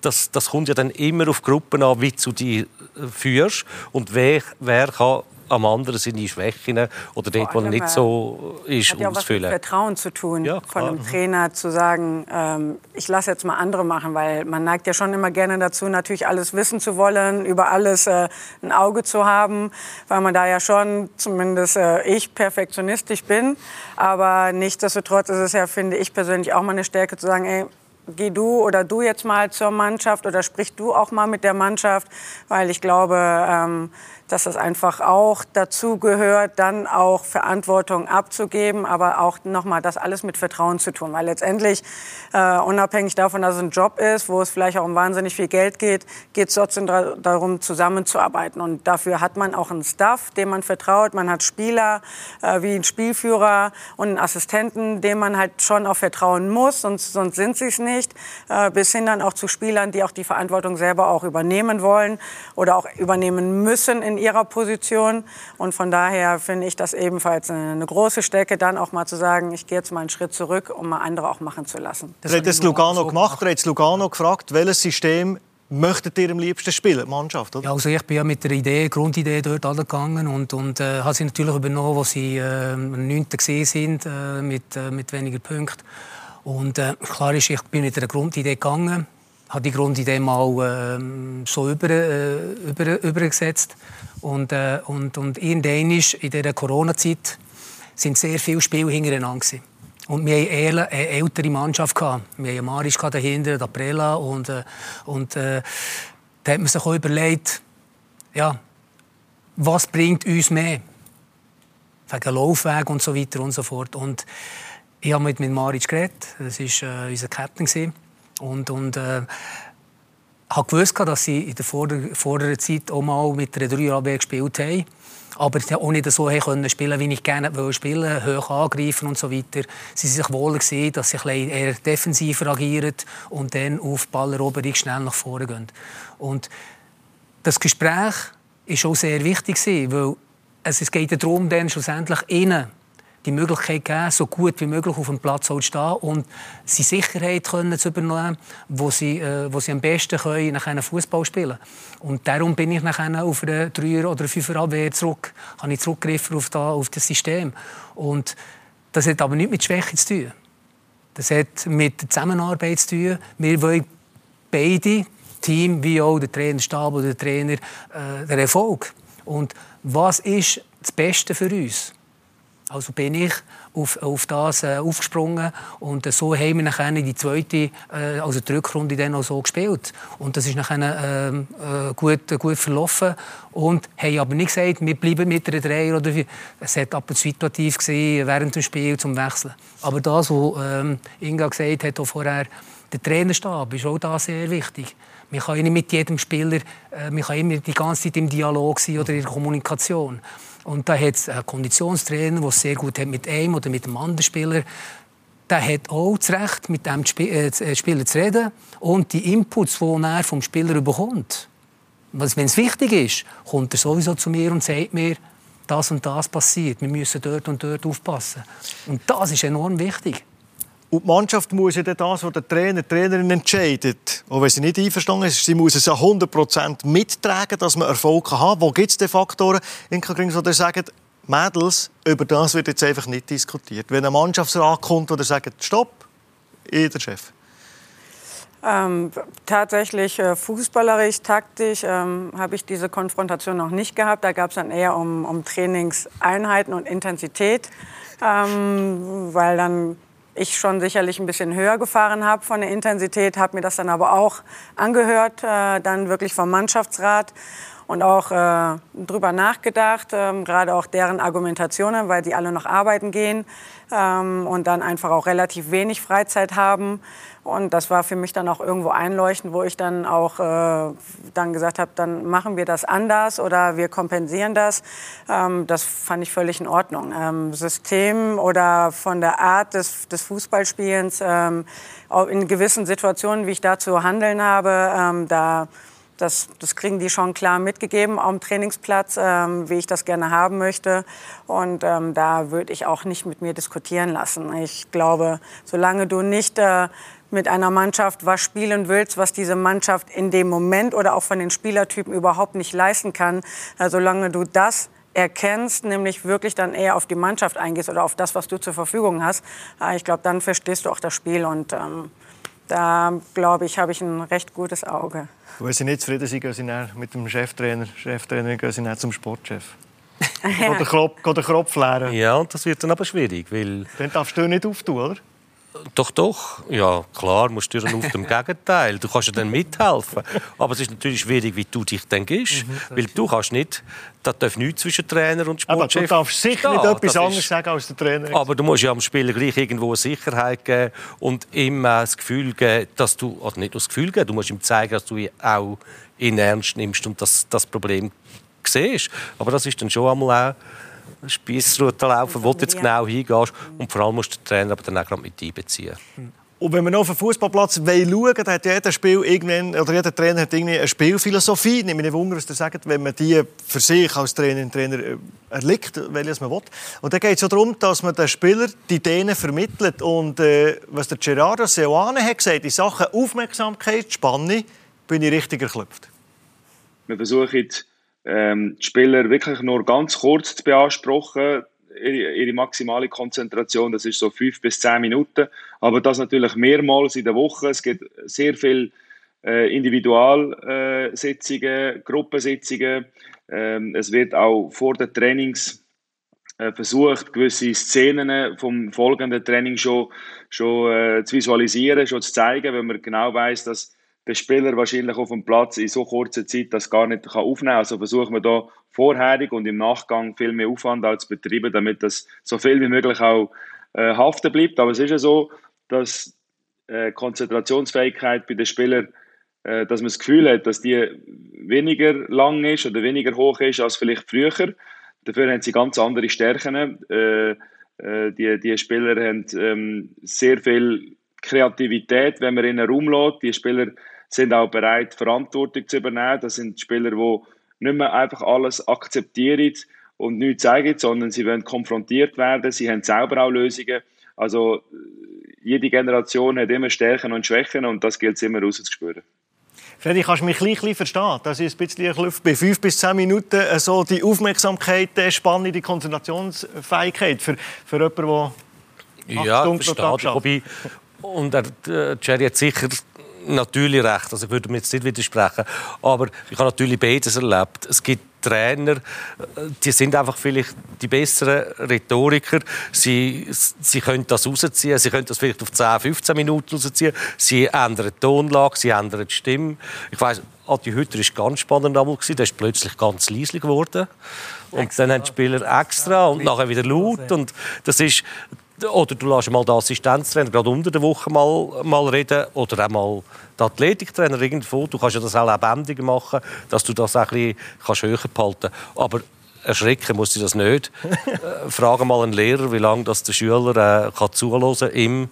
Das, das kommt ja dann immer auf Gruppen an, wie du die führst. Und wer, wer kann am anderen seine Schwächen oder dort, wo er nicht so ist, hat ja ausfüllen. was mit Vertrauen zu tun, ja, von einem Trainer zu sagen, ähm, ich lasse jetzt mal andere machen, weil man neigt ja schon immer gerne dazu, natürlich alles wissen zu wollen, über alles äh, ein Auge zu haben, weil man da ja schon, zumindest äh, ich, perfektionistisch bin. Aber nichtsdestotrotz ist es ja, finde ich persönlich, auch mal eine Stärke zu sagen, ey, geh du oder du jetzt mal zur Mannschaft oder sprich du auch mal mit der Mannschaft, weil ich glaube, ähm, dass es einfach auch dazu gehört, dann auch Verantwortung abzugeben, aber auch nochmal das alles mit Vertrauen zu tun. Weil letztendlich, äh, unabhängig davon, dass es ein Job ist, wo es vielleicht auch um wahnsinnig viel Geld geht, geht es trotzdem darum, zusammenzuarbeiten. Und dafür hat man auch einen Staff, dem man vertraut. Man hat Spieler äh, wie einen Spielführer und einen Assistenten, dem man halt schon auch vertrauen muss, sonst, sonst sind sie es nicht. Äh, bis hin dann auch zu Spielern, die auch die Verantwortung selber auch übernehmen wollen oder auch übernehmen müssen in ihrer Position. Und von daher finde ich das ebenfalls eine, große Stärke, dann auch mal zu sagen, ich gehe jetzt mal einen Schritt zurück, um mal andere auch machen zu lassen. Das hat es Lugano gemacht, er hat Lugano gefragt, welches System möchtet ihr am liebsten spielen, die Mannschaft? Oder? Ja, also ich bin ja mit der Idee, Grundidee dort angegangen und, und äh, habe sie natürlich übernommen, wo sie äh, 9. gesehen sind, äh, mit, äh, mit weniger Punkten. Und äh, klar ist, ich bin mit einer Grundidee gegangen habe die Grundidee mal äh, so über, äh, über, übergesetzt. Und, äh, und, und irgendwann in dieser Corona-Zeit sind sehr viele Spiele hintereinander. Gewesen. Und wir hatten eine ältere Mannschaft. Wir hatten Marisch dahinter, Prela. Und, äh, und äh, da hat man sich auch überlegt, ja, was bringt uns mehr? Wegen Laufweg und so weiter und so fort. Und ich habe mit, Maric geredet. Das war äh, unser Captain. Und, und äh, habe gewusst, dass sie in der vorderen Zeit auch mal mit einer 3 gespielt haben. Aber auch nicht so können spielen, wie ich gerne will spielen hoch angreifen und so weiter. Sie sind sich wohl gesehen, dass sie eher defensiver agieren und dann auf Balleroberung schnell nach vorne gehen. Und das Gespräch war auch sehr wichtig, weil es geht darum, dann schlussendlich innen die Möglichkeit geben, so gut wie möglich auf dem Platz zu stehen und sie Sicherheit können zu übernehmen, wo sie, äh, wo sie am besten können, nachher Fußball spielen Und darum bin ich nachher auf eine 3 oder 5 Abwehr zurück, habe ich zurückgegriffen auf, da, auf das System. Und das hat aber nichts mit Schwäche zu tun. Das hat mit der Zusammenarbeit zu tun. Wir wollen beide, Team wie auch der Trainerstab oder der Trainer, äh, der Erfolg. Und was ist das Beste für uns? Also bin ich auf, auf das äh, aufgesprungen und äh, so haben wir nachher die zweite, äh, also die Rückrunde dann auch so gespielt. Und das ist nachher ähm, äh, gut, gut verlaufen und haben aber nicht gesagt, wir bleiben mit einer Dreier oder vier. Es hat aber situativ gesehen während dem Spiel zum Wechseln. Aber das, was ähm, Inga gesagt hat, auch vorher, der Trainerstab ist auch da sehr wichtig. Man kann nicht mit jedem Spieler, äh, man kann immer die ganze Zeit im Dialog sein oder in der Kommunikation. Und da hat es einen Konditionstrainer, der sehr gut hat mit einem oder mit einem anderen Spieler. Der hat auch das Recht, mit dem äh, äh, Spieler zu reden und die Inputs, die er vom Spieler bekommt. Wenn es wichtig ist, kommt er sowieso zu mir und sagt mir, das und das passiert. Wir müssen dort und dort aufpassen. Und das ist enorm wichtig. Und die Mannschaft muss ja das, was der Trainer, die Trainerin entscheidet, auch wenn sie nicht einverstanden ist, sie muss es ja 100% mittragen, dass man Erfolg haben. Wo gibt es die Faktoren, Inka die sagen, Mädels, über das wird jetzt einfach nicht diskutiert. Wenn ein Mannschaftsrat kommt, der sagt, stopp, ich der Chef. Ähm, tatsächlich äh, fußballerisch, taktisch ähm, habe ich diese Konfrontation noch nicht gehabt. Da gab es dann eher um, um Trainingseinheiten und Intensität, ähm, weil dann ich schon sicherlich ein bisschen höher gefahren habe von der Intensität, habe mir das dann aber auch angehört, äh, dann wirklich vom Mannschaftsrat und auch äh, drüber nachgedacht, ähm, gerade auch deren Argumentationen, weil die alle noch arbeiten gehen ähm, und dann einfach auch relativ wenig Freizeit haben. Und das war für mich dann auch irgendwo einleuchtend, wo ich dann auch äh, dann gesagt habe, dann machen wir das anders oder wir kompensieren das. Ähm, das fand ich völlig in Ordnung. Ähm, System oder von der Art des, des Fußballspielens ähm, in gewissen Situationen, wie ich da zu handeln habe, ähm, da das, das kriegen die schon klar mitgegeben am Trainingsplatz, ähm, wie ich das gerne haben möchte. Und ähm, da würde ich auch nicht mit mir diskutieren lassen. Ich glaube, solange du nicht äh, mit einer Mannschaft was spielen willst, was diese Mannschaft in dem Moment oder auch von den Spielertypen überhaupt nicht leisten kann, äh, solange du das erkennst, nämlich wirklich dann eher auf die Mannschaft eingehst oder auf das, was du zur Verfügung hast, äh, ich glaube, dann verstehst du auch das Spiel und ähm, da glaube ich, habe ich ein recht gutes Auge. Wenn Sie nicht zufrieden sind, gehen Sie mit dem Cheftrainer, Cheftrainer gehen Sie zum Sportchef. ja. Oder Kropf, oder Kropf leeren. Ja, und das wird dann aber schwierig, weil... Dann darfst du nicht auftun, oder? Doch, doch. Ja, klar, musst du auf dem Gegenteil. Du kannst ja dann mithelfen. Aber es ist natürlich schwierig, wie du dich dann gibst. Mhm, weil du kannst nicht, da darf nichts zwischen Trainer und Sportchef Aber du darfst sicher nicht etwas anderes ist, sagen als der Trainer. Aber du musst ja am Spieler gleich irgendwo Sicherheit geben und ihm das Gefühl geben, dass du, oder nicht nur das Gefühl geben, du musst ihm zeigen, dass du auch ihn ernst nimmst und das, das Problem siehst. Aber das ist dann schon einmal auch Spießroute laufen, wo du jetzt genau hingehst. Und vor allem musst du den Trainer aber dann auch mit einbeziehen. Und wenn wir noch auf den Fußballplatz schauen, dann hat jeder Spiel irgendwann, oder jeder Trainer hat irgendwie eine Spielphilosophie. Ich nehme nicht Wunder, was ihr sagt, wenn man die für sich als Trainer, Trainer äh, erliegt, welches man will. Und dann geht es ja darum, dass man den Spieler die Ideen vermittelt. Und äh, was der Gerardo Seoane hat gesagt, in Sachen Aufmerksamkeit, Spanne, bin ich richtig erklopft. Wir versuchen ähm, die Spieler wirklich nur ganz kurz zu beanspruchen, ihre, ihre, maximale Konzentration, das ist so fünf bis zehn Minuten, aber das natürlich mehrmals in der Woche. Es gibt sehr viele äh, Individualsitzungen, äh, Gruppensitzungen. Ähm, es wird auch vor den Trainings äh, versucht, gewisse Szenen vom folgenden Training schon, schon äh, zu visualisieren, schon zu zeigen, wenn man genau weiß, dass der Spieler wahrscheinlich auf dem Platz in so kurzer Zeit das gar nicht aufnehmen kann. Also versuchen wir da vorherig und im Nachgang viel mehr Aufwand als betreiben, damit das so viel wie möglich auch äh, haften bleibt. Aber es ist ja so, dass äh, Konzentrationsfähigkeit bei den Spielern, äh, dass man das Gefühl hat, dass die weniger lang ist oder weniger hoch ist als vielleicht früher. Dafür haben sie ganz andere Stärken. Äh, äh, die, die Spieler haben ähm, sehr viel Kreativität, wenn man in einen Raum lässt. Die Spieler sind auch bereit, Verantwortung zu übernehmen. Das sind Spieler, die nicht mehr einfach alles akzeptieren und nichts zeigen, sondern sie wollen konfrontiert werden. Sie haben selber auch Lösungen. Also jede Generation hat immer Stärken und Schwächen und das gilt es immer rauszuspüren. Freddy, kannst du mich ein bisschen verstehen? Das ist ein bisschen bei fünf bis zehn Minuten äh, so die Aufmerksamkeit, die Spannung, die Konzentrationsfähigkeit für, für jemanden, der ja, verstehe. Wobei, und der, der Jerry hat sicher natürlich recht, also ich würde mir jetzt nicht widersprechen, aber ich habe natürlich beides erlebt. Es gibt Trainer, die sind einfach vielleicht die besseren Rhetoriker. Sie, sie können das rausziehen, sie können das vielleicht auf 10, 15 Minuten rausziehen. Sie ändern die Tonlage, sie ändern die Stimme. Ich weiss, Adi Hütter war ganz spannend, der ist plötzlich ganz leise geworden. Und extra. dann haben die Spieler extra und nachher wieder laut. Und das ist, oder du lässt mal den Assistenztrainer gerade unter der Woche mal, mal reden oder auch mal den Athletiktrainer irgendwo. Du kannst ja das auch lebendiger machen, dass du das auch ein bisschen höher behalten kannst. Aber erschrecken muss sie das nicht. äh, frage mal einen Lehrer, wie lange das der Schüler äh, kann zuhören kann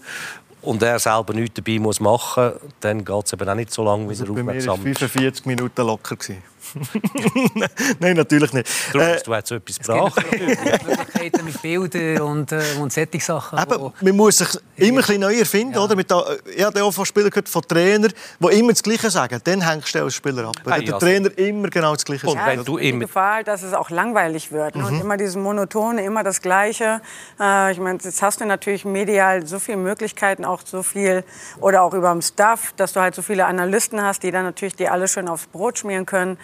und er selber nichts dabei muss machen muss, dann geht es eben auch nicht so lange, wie also er aufmerksam ist. 45 Minuten locker. Gewesen. Nein, natürlich nicht. Darum hast äh, du jetzt so etwas gebracht. Möglichkeiten mit Bildern und, äh, und solche Sachen. Eben, man muss sich immer ein neu erfinden. Ja. Oder? Mit da, ich habe auch von Spielern gehört, von Trainern, die immer das Gleiche sagen. Dann hängst du als Spieler ab. Wenn der also. Trainer immer genau das Gleiche sagt. Ja, wenn du immer... die Gefahr, dass es auch langweilig wird. Ne? Mhm. Und immer dieses Monotone, immer das Gleiche. Äh, ich meine, jetzt hast du natürlich medial so viele Möglichkeiten, auch so viel, oder auch über dem Staff, dass du halt so viele Analysten hast, die dann natürlich die alle schön aufs Brot schmieren können.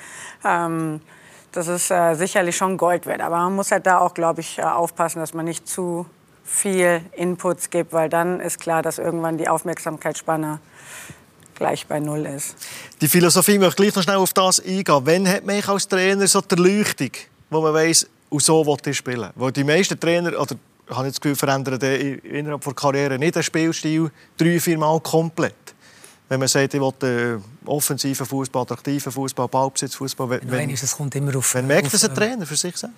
Ähm, das ist äh, sicherlich schon Gold wert. Aber man muss halt da auch, glaube ich, äh, aufpassen, dass man nicht zu viel Inputs gibt, weil dann ist klar, dass irgendwann die Aufmerksamkeitsspanne gleich bei Null ist. Die Philosophie möchte gleich noch schnell auf das eingehen. Wann hat man als Trainer so die Erleuchtung, wo man weiss, und so will ich spielen? Weil die meisten Trainer, oder habe ich das Gefühl, verändern innerhalb der Karriere nicht den Spielstil drei, vier Mal komplett wenn man sagt, ich will äh, offensiven Fußball, attraktiven Fußball, Ballbesitzfußball. Wenn, Nein, es kommt immer auf. Wenn merkt das ein Trainer für sich selbst?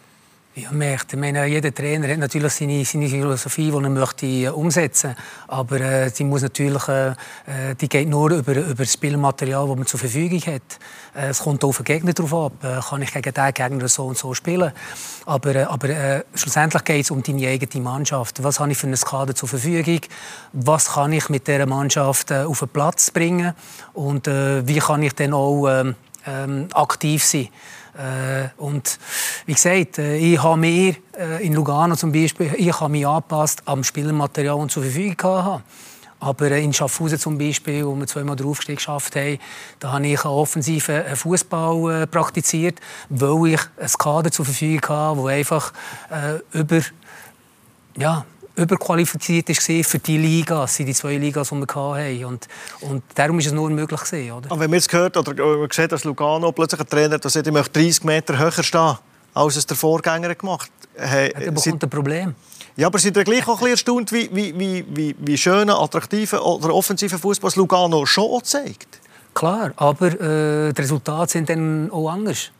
Ja, merkt. Ich meine, jeder Trainer hat natürlich seine, seine Philosophie, die er möchte äh, umsetzen Aber äh, die, muss natürlich, äh, äh, die geht nur über, über das Spielmaterial, das man zur Verfügung hat. Äh, es kommt auch auf den Gegner drauf ab. Äh, kann ich gegen den Gegner so und so spielen? Aber, äh, aber äh, schlussendlich geht es um deine eigene Mannschaft. Was habe ich für einen Kader zur Verfügung? Was kann ich mit dieser Mannschaft auf den Platz bringen? Und wie kann ich dann auch ähm, aktiv sind. Äh, und wie gesagt, äh, ich habe mir äh, in Lugano zum Beispiel, ich habe mich angepasst am Spielermaterial, das zur Verfügung hatte. Aber in Schaffhausen zum Beispiel, wo wir zweimal draufgestiegen geschafft haben, da habe ich einen offensiven Fußball praktiziert, weil ich ein Kader zur Verfügung hatte, das einfach über ja, überqualifiziert war für die Ligas, die zwei Ligas, die wir hatten. Und, und darum war es nur möglich. Gewesen, oder? Aber wenn man jetzt gehört oder man sieht, dass Lugano plötzlich ein Trainer der sagt, ich möchte 30 Meter höher stehen, als es der Vorgänger gemacht hat. Hey, dann bekommt ein Problem. Ja, aber sind ihr gleich auch ein erstaunt, wie, wie, wie, wie, wie schöner, attraktiver oder offensiver Fußball Lugano schon zeigt? Klar, aber äh, die Resultate sind dann auch anders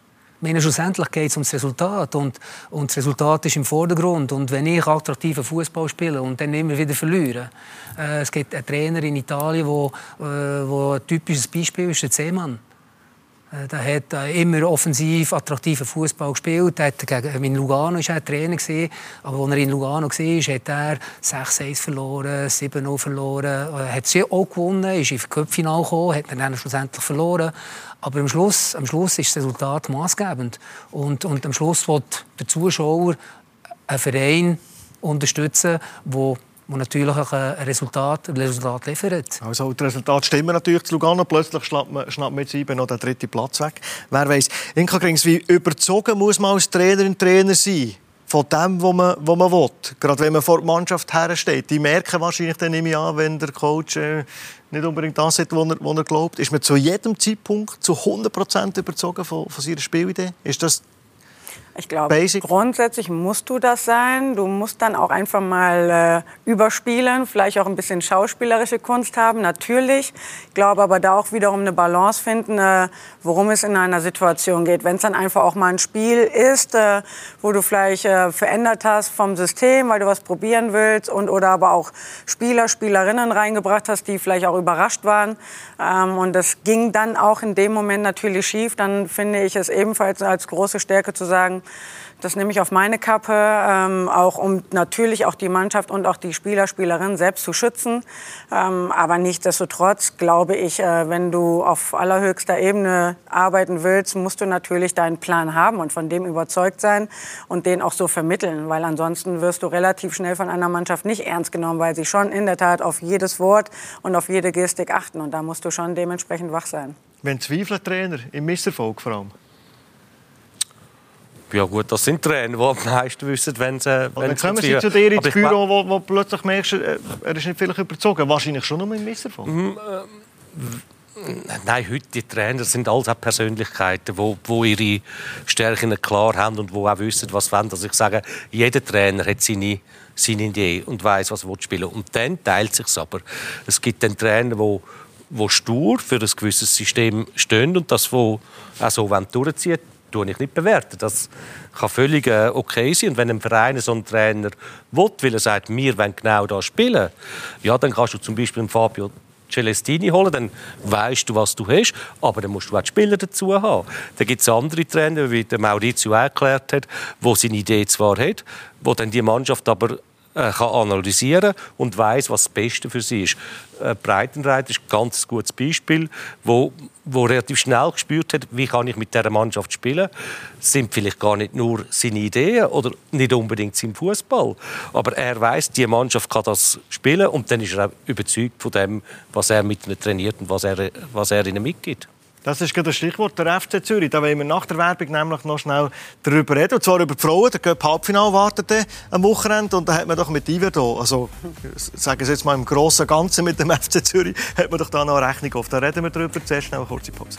meine, schlussendlich geht es um das Resultat und, und das Resultat ist im Vordergrund. Und wenn ich attraktiven Fußball spiele und dann immer wieder verliere, äh, es gibt einen Trainer in Italien, wo, äh, ein typisches Beispiel ist, der Seemann. Äh, der hat immer offensiv attraktiven Fußball gespielt. Er hat gegen, in Lugano war er Trainer. Aber als er in Lugano war, hat er 6-1 verloren, 7-0 verloren. Er hat sie auch gewonnen, ist ins Cup-Final gekommen, hat dann schlussendlich verloren. Aber am Schluss, am Schluss ist das Resultat maßgebend. Und, und am Schluss wird der Zuschauer einen Verein unterstützen, der wo natürlich ein Resultat, ein Resultat liefert. Also das Resultat stimmt natürlich zu Lugano. Plötzlich schnappt man, schnappt man sieben noch den dritten Platz weg. Wer weiß? Inka Grings, wie überzogen muss man als Trainerin Trainer sein? Von dem, was man, was man will. Gerade wenn man vor der Mannschaft hersteht. Die merken wahrscheinlich dann nicht an, wenn der Coach äh, nicht unbedingt das hat, was er, was er glaubt. Ist man zu jedem Zeitpunkt zu 100% überzogen von, von seiner Spielidee? Ist das ich glaube, grundsätzlich musst du das sein. Du musst dann auch einfach mal äh, überspielen, vielleicht auch ein bisschen schauspielerische Kunst haben, natürlich. Ich glaube aber da auch wiederum eine Balance finden, äh, worum es in einer Situation geht. Wenn es dann einfach auch mal ein Spiel ist, äh, wo du vielleicht äh, verändert hast vom System, weil du was probieren willst und oder aber auch Spieler, Spielerinnen reingebracht hast, die vielleicht auch überrascht waren. Ähm, und das ging dann auch in dem Moment natürlich schief. Dann finde ich es ebenfalls als große Stärke zu sagen, das nehme ich auf meine Kappe, ähm, auch um natürlich auch die Mannschaft und auch die Spieler, Spielerinnen selbst zu schützen. Ähm, aber nichtsdestotrotz glaube ich, äh, wenn du auf allerhöchster Ebene arbeiten willst, musst du natürlich deinen Plan haben und von dem überzeugt sein und den auch so vermitteln, weil ansonsten wirst du relativ schnell von einer Mannschaft nicht ernst genommen, weil sie schon in der Tat auf jedes Wort und auf jede Gestik achten und da musst du schon dementsprechend wach sein. Wenn Zweifler Trainer im Misserfolg vor allem? Ja gut, das sind Trainer, die am meisten wissen, wenn sie... Wenn dann kommen sie zu dir ins Büro, wo, wo plötzlich merkst, äh, er ist nicht vielleicht überzogen. Wahrscheinlich schon nur im Misserfolg. Mm, äh, nein, heute die Trainer sind alles auch Persönlichkeiten, die, die ihre Stärken klar haben und die auch wissen, was sie wollen. Also ich sage, jeder Trainer hat seine, seine Idee und weiß, was er spielen will. Und dann teilt sich aber. Es gibt den Trainer, die wo stur für ein gewisses System stehen und das wo auch so durchziehen tue ich nicht bewerten. Das kann völlig äh, okay sein. Und wenn ein Verein so einen Trainer will, weil er sagt, wir wollen genau da spielen, ja, dann kannst du zum Beispiel Fabio Celestini holen, dann weißt du, was du hast, aber dann musst du auch die Spieler dazu haben. Dann gibt es andere Trainer, wie der Maurizio erklärt hat, wo seine Idee zwar hat, wo dann die Mannschaft aber äh, kann analysieren und weiß, was das Beste für sie ist. Äh, Breitenreiter ist ein ganz gutes Beispiel, wo, wo relativ schnell gespürt hat, wie kann ich mit dieser Mannschaft spielen. Das sind vielleicht gar nicht nur seine Ideen oder nicht unbedingt sein Fußball, aber er weiß, die Mannschaft kann das spielen und dann ist er auch überzeugt von dem, was er mit ihnen trainiert und was er, was er ihnen mitgibt. Das ist gerade das Stichwort der FC Zürich. Da wollen wir nach der Werbung nämlich noch schnell darüber reden. Und zwar über die Frauen. Der Cup Halbfinale wartet am Wochenende. Und da hat man doch mit Iverdo, also sagen Sie jetzt mal im grossen Ganzen mit dem FC Zürich, hat man doch da noch eine Rechnung auf. Da reden wir darüber. Zuerst schnell eine kurze Pause.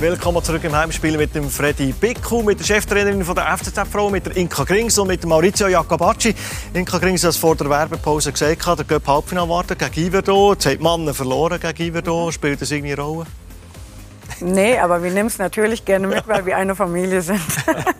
Willkommen zurück im Heimspiel mit dem Freddy Bicku, mit der Cheftrainerin von der FCZ-Frau, mit der Inka Grings und mit Maurizio Jacobacci. Inka Grings hat es vor der Werbepause gesagt, der Göpp Halbfinale warten gegen Iverdo. Jetzt haben die Männer verloren gegen Iverdo. Spielt das irgendeine Rolle? Nee, aber wir nehmen es natürlich gerne mit, weil wir eine Familie sind.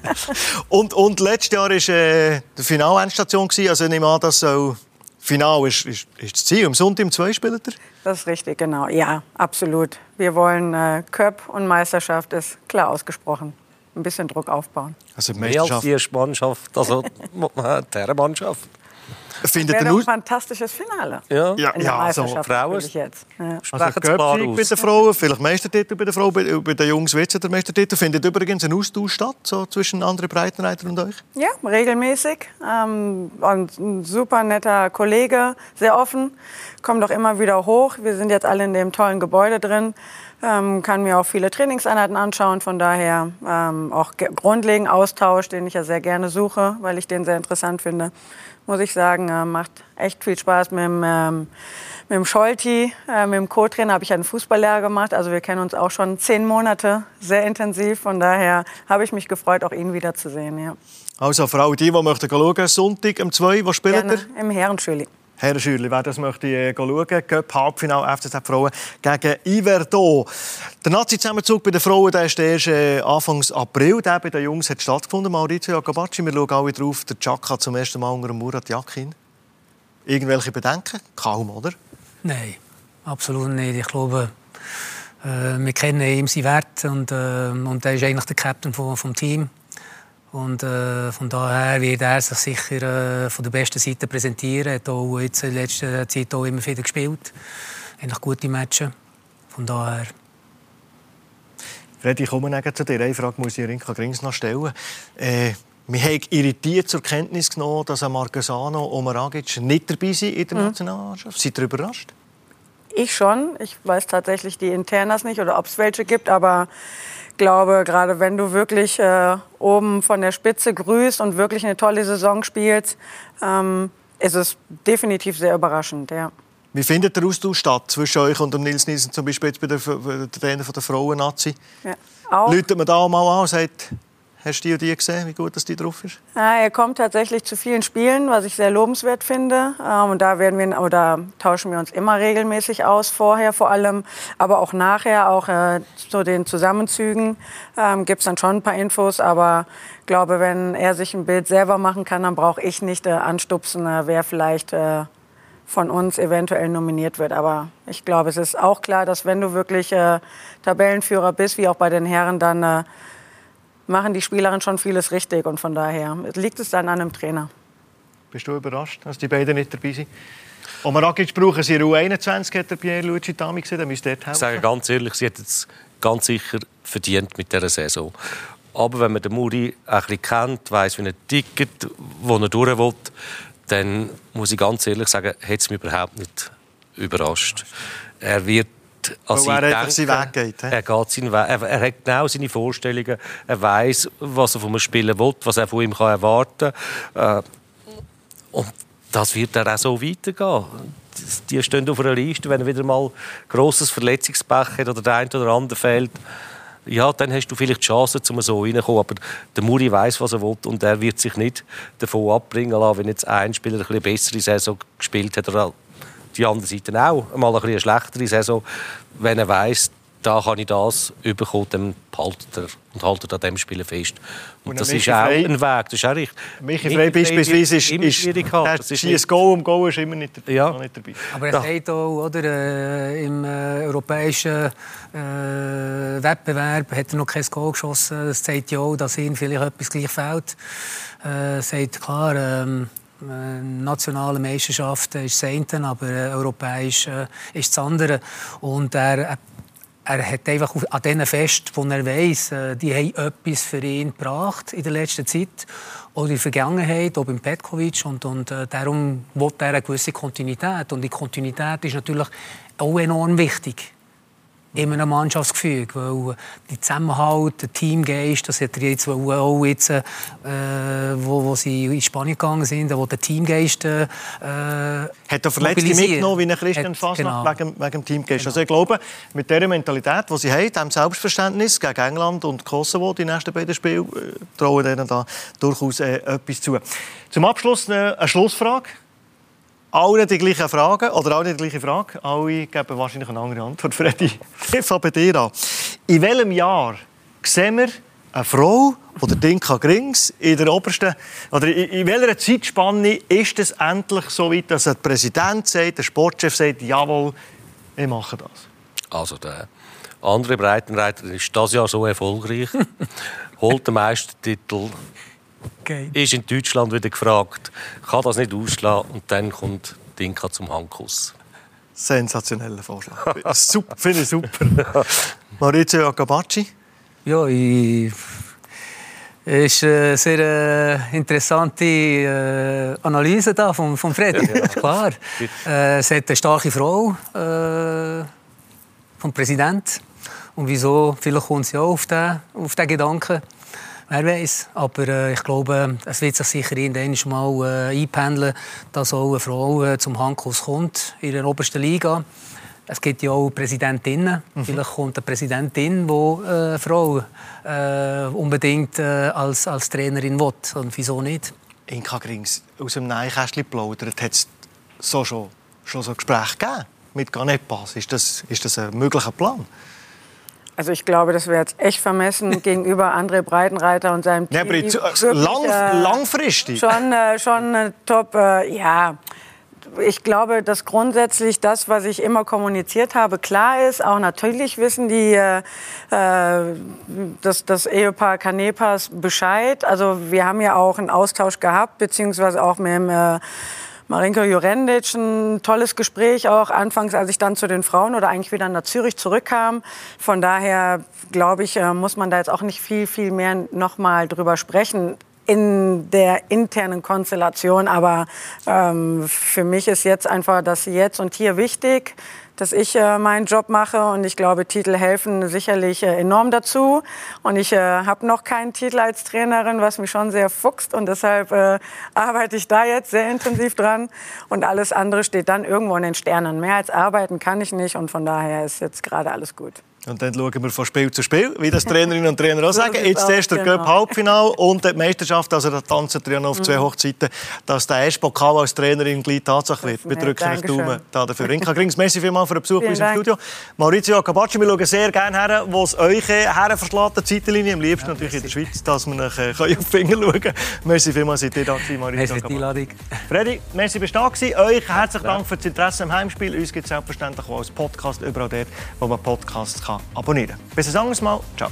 und, und letztes Jahr war äh, die Finalendstation. Also ich nehme an, das soll Final ist, ist, ist das Ziel. Am Sonntag um zwei spielt er? Das ist richtig, genau. Ja, absolut. Wir wollen äh, Cup und Meisterschaft ist klar ausgesprochen. Ein bisschen Druck aufbauen. Also Mehr als die Mannschaft, also die Herrenmannschaft. Findet wäre ein fantastisches Finale. Ja, ja, ja also Frauen jetzt. Ja. Also Köpfsieg bei den Frauen, vielleicht Meistertitel bei den Frauen, bei, bei den Jungs wird es der Meistertitel. Findet übrigens ein Austausch statt so zwischen anderen Breitenreitern und euch? Ja, regelmäßig. Ähm, ein super netter Kollege, sehr offen, kommt auch immer wieder hoch. Wir sind jetzt alle in dem tollen Gebäude drin. Ähm, kann mir auch viele Trainingseinheiten anschauen. Von daher ähm, auch grundlegend Austausch, den ich ja sehr gerne suche, weil ich den sehr interessant finde muss ich sagen. Äh, macht echt viel Spaß mit dem, ähm, mit dem Scholti, äh, mit dem Co-Trainer habe ich einen Fußballlehrer gemacht. Also wir kennen uns auch schon zehn Monate, sehr intensiv. Von daher habe ich mich gefreut, auch ihn wiederzusehen. Ja. Also Frau, die, die möchten schauen, Sonntag um 2, wo spielt Gerne, ihr? Im Herrenschüli. Herr Schürli, wer das möchte äh, schauen, Cup Halbfinale FCZ Frauen gegen Iverdo. Der Nazi-Zusammenzug bei den Frauen der ist äh, Anfang April. Der bei den Jungs hat stattgefunden. Maurizio Jacobacci, wir schauen alle drauf. Der Chaka zum ersten Mal unter Murat Yakin. Irgendwelche Bedenken? Kaum, oder? Nein, absolut nicht. Ich glaube, äh, wir kennen ihm seinen Wert und, äh, und er ist eigentlich der Captain vom, vom Team. Und äh, von daher wird er sich sicher äh, von der besten Seite präsentieren. Er hat auch jetzt in letzter Zeit auch immer wieder gespielt. Eigentlich gute Matches. Von daher. Freddy, ich komme zu dir. Eine Frage muss ich Rinka Grings noch stellen. Äh, wir haben irritiert zur Kenntnis genommen, dass Marquesano und Maragic nicht dabei sind in der mhm. Nationalmannschaft. Seid ihr überrascht? Ich schon. Ich weiß tatsächlich die Internas nicht oder ob es welche gibt, aber glaube, gerade wenn du wirklich äh, oben von der Spitze grüßt und wirklich eine tolle Saison spielst, ähm, ist es definitiv sehr überraschend. Ja. Wie findet der Austausch statt zwischen euch und dem Nils Nielsen, zum Beispiel jetzt bei der, der Trainer der Frauen-Nazi? Ja, Läutet man da mal an und sagt, Hast du die gesehen, wie gut das die drauf ist? Ja, er kommt tatsächlich zu vielen Spielen, was ich sehr lobenswert finde. Ähm, und da werden wir oder tauschen wir uns immer regelmäßig aus, vorher vor allem, aber auch nachher, auch äh, zu den Zusammenzügen ähm, gibt es dann schon ein paar Infos. Aber ich glaube, wenn er sich ein Bild selber machen kann, dann brauche ich nicht äh, anstupsen, äh, wer vielleicht äh, von uns eventuell nominiert wird. Aber ich glaube, es ist auch klar, dass wenn du wirklich äh, Tabellenführer bist, wie auch bei den Herren, dann äh, machen die Spielerinnen schon vieles richtig. Und von daher liegt es dann an einem Trainer. Bist du überrascht, dass die beiden nicht dabei sind? Und Maragic brauchen sie U21, hat der Pierre Luigi Tami gesehen, müsst ihr helfen. Ich sage ganz ehrlich, sie hat es ganz sicher verdient mit dieser Saison. Aber wenn man den Muri ein bisschen kennt, weiss, wie er tickt, wo er durch will, dann muss ich ganz ehrlich sagen, hat es mich überhaupt nicht überrascht. Er wird also er denke, seinen Weg geht. Er geht seinen Weg. Er, er, hat genau seine Vorstellungen. Er weiß, was er vom Spielen will, was er von ihm kann erwarten kann. Äh, und das wird dann auch so weitergehen. Die stehen auf einer Liste, wenn er wieder mal grosses Verletzungspech hat oder der eine oder andere fehlt. Ja, dann hast du vielleicht die Chance, um so reinzukommen. Aber der Muri weiß, was er will und er wird sich nicht davon abbringen lassen, wenn jetzt ein Spieler eine bessere Saison gespielt hat oder die andere Seite auch mal ein eine schlechtere Saison. Wenn er weiss, da kann ich das bekommen, dann hält er und haltet an dem Spiel fest. Und, und das ist auch Frey, ein Weg, das ist auch richtig. Michi Frey beispielsweise ist, ist, ist, ist ein Goal um Goal ist immer nicht, dabei. Ja. nicht dabei. Aber er ja. sagt auch, oder, äh, im äh, europäischen äh, Wettbewerb hat er noch kein Goal geschossen. Das zeigt ja auch, dass ihm vielleicht etwas gleich fehlt. Äh, sagt klar, ähm, äh, nationale Meisterschaften ist das eine, aber äh, europäisch äh, ist das andere. Und er, er hat einfach an diesen Fest, wo er äh, die haben etwas für ihn gebracht in der letzten Zeit oder in der Vergangenheit, auch beim Petkovic. Und, und äh, darum will er eine gewisse Kontinuität. Und die Kontinuität ist natürlich auch enorm wichtig in einem Mannschaftsgefüge, weil die Zusammenhalt, der Teamgeist, das hat er jetzt auch jetzt, äh, wo, wo sie in Spanien gegangen sind, wo der Teamgeist äh, Hat er Verletzte mitgenommen, wie ein Christian Fasnacht, ja. wegen, wegen dem Teamgeist. Genau. Also ich glaube, mit dieser Mentalität, die sie haben, dem Selbstverständnis gegen England und Kosovo, die nächsten beiden Spiele, äh, trauen denen da durchaus äh, etwas zu. Zum Abschluss eine, eine Schlussfrage alle die gleichen Fragen oder alle die gleiche Frage. Alle geben wahrscheinlich eine andere Antwort. Freddy, ich fange bei dir an. In welchem Jahr sehen wir eine Frau oder Dinka Grings in der obersten oder in, in welcher Zeitspanne ist es endlich so weit, dass der Präsident sagt, der Sportchef sagt, jawohl, ich mache das? Also der andere Breitenreiter ist das Jahr so erfolgreich, holt den Meistertitel, okay. ist in Deutschland wieder gefragt, kann das nicht ausschlagen und dann kommt Dinka zum Handkuss. Sensationeller Vorschlag. super, finde ich super. Maurizio Acabacci? Ja, ich ist eine sehr äh, interessante äh, Analyse da von, von Fred. Ja. Klar. Äh, es hat eine starke Frau äh, vom Präsident. Und wieso? Vielleicht kommt sie auch auf den, auf den Gedanken. Wer weiß. Aber äh, ich glaube, es wird sich sicher irgendwann mal äh, einpendeln, dass auch eine Frau äh, zum Handkuss kommt in der obersten Liga. Es gibt ja auch Präsidentinnen. Mhm. Vielleicht kommt eine Präsidentin, die äh, eine Frau äh, unbedingt äh, als, als Trainerin will. Und wieso nicht? Inka Grings, aus dem Neinkästchen plaudert, hat es so schon, schon so Gespräche gegeben mit Ganepas. Ist das, ist das ein möglicher Plan? Also ich glaube, das wäre jetzt echt vermessen gegenüber André Breitenreiter und seinem Team. Ja, aber jetzt, äh, lang, äh, langfristig? Schon, äh, schon äh, top, äh, ja ich glaube, dass grundsätzlich das, was ich immer kommuniziert habe, klar ist. Auch natürlich wissen die, äh, äh das, das Ehepaar Kanepas Bescheid. Also wir haben ja auch einen Austausch gehabt, beziehungsweise auch mit dem äh, Marinko Jurendic ein tolles Gespräch auch anfangs, als ich dann zu den Frauen oder eigentlich wieder nach Zürich zurückkam. Von daher glaube ich, äh, muss man da jetzt auch nicht viel, viel mehr noch mal drüber sprechen in der internen Konstellation. Aber ähm, für mich ist jetzt einfach das Jetzt und Hier wichtig dass ich äh, meinen Job mache und ich glaube, Titel helfen sicherlich äh, enorm dazu. Und ich äh, habe noch keinen Titel als Trainerin, was mich schon sehr fuchst und deshalb äh, arbeite ich da jetzt sehr intensiv dran und alles andere steht dann irgendwo in den Sternen. Mehr als arbeiten kann ich nicht und von daher ist jetzt gerade alles gut. Und dann schauen wir von Spiel zu Spiel, wie das Trainerinnen und Trainer auch sagen. Jetzt erst der genau. Cup Halbfinale und die Meisterschaft, also da tanzen noch auf zwei mhm. Hochzeiten, dass der erste Pokal als Trainerin gleich Tatsache wird. Wir drücken euch Daumen dafür. Inka Grings, merci vielmals für den Besuch bei uns im Studio. Maurizio Acabacci, wir schauen sehr gerne her, wo es euch her verschlägt, die Zeitlinie. Am liebsten ja, natürlich in der Schweiz, dass wir euch äh, auf die Finger schauen können. Merci vielmals, seid ihr da gewesen, Maurizio Acabacci. Freddy, merci, bist du da gewesen. Euch herzlichen Dank für das Interesse am Heimspiel. Uns gibt es selbstverständlich auch als Podcast überall dort, wo man Podcasts abonnieren kann. Bis ein anderes Mal. Ciao.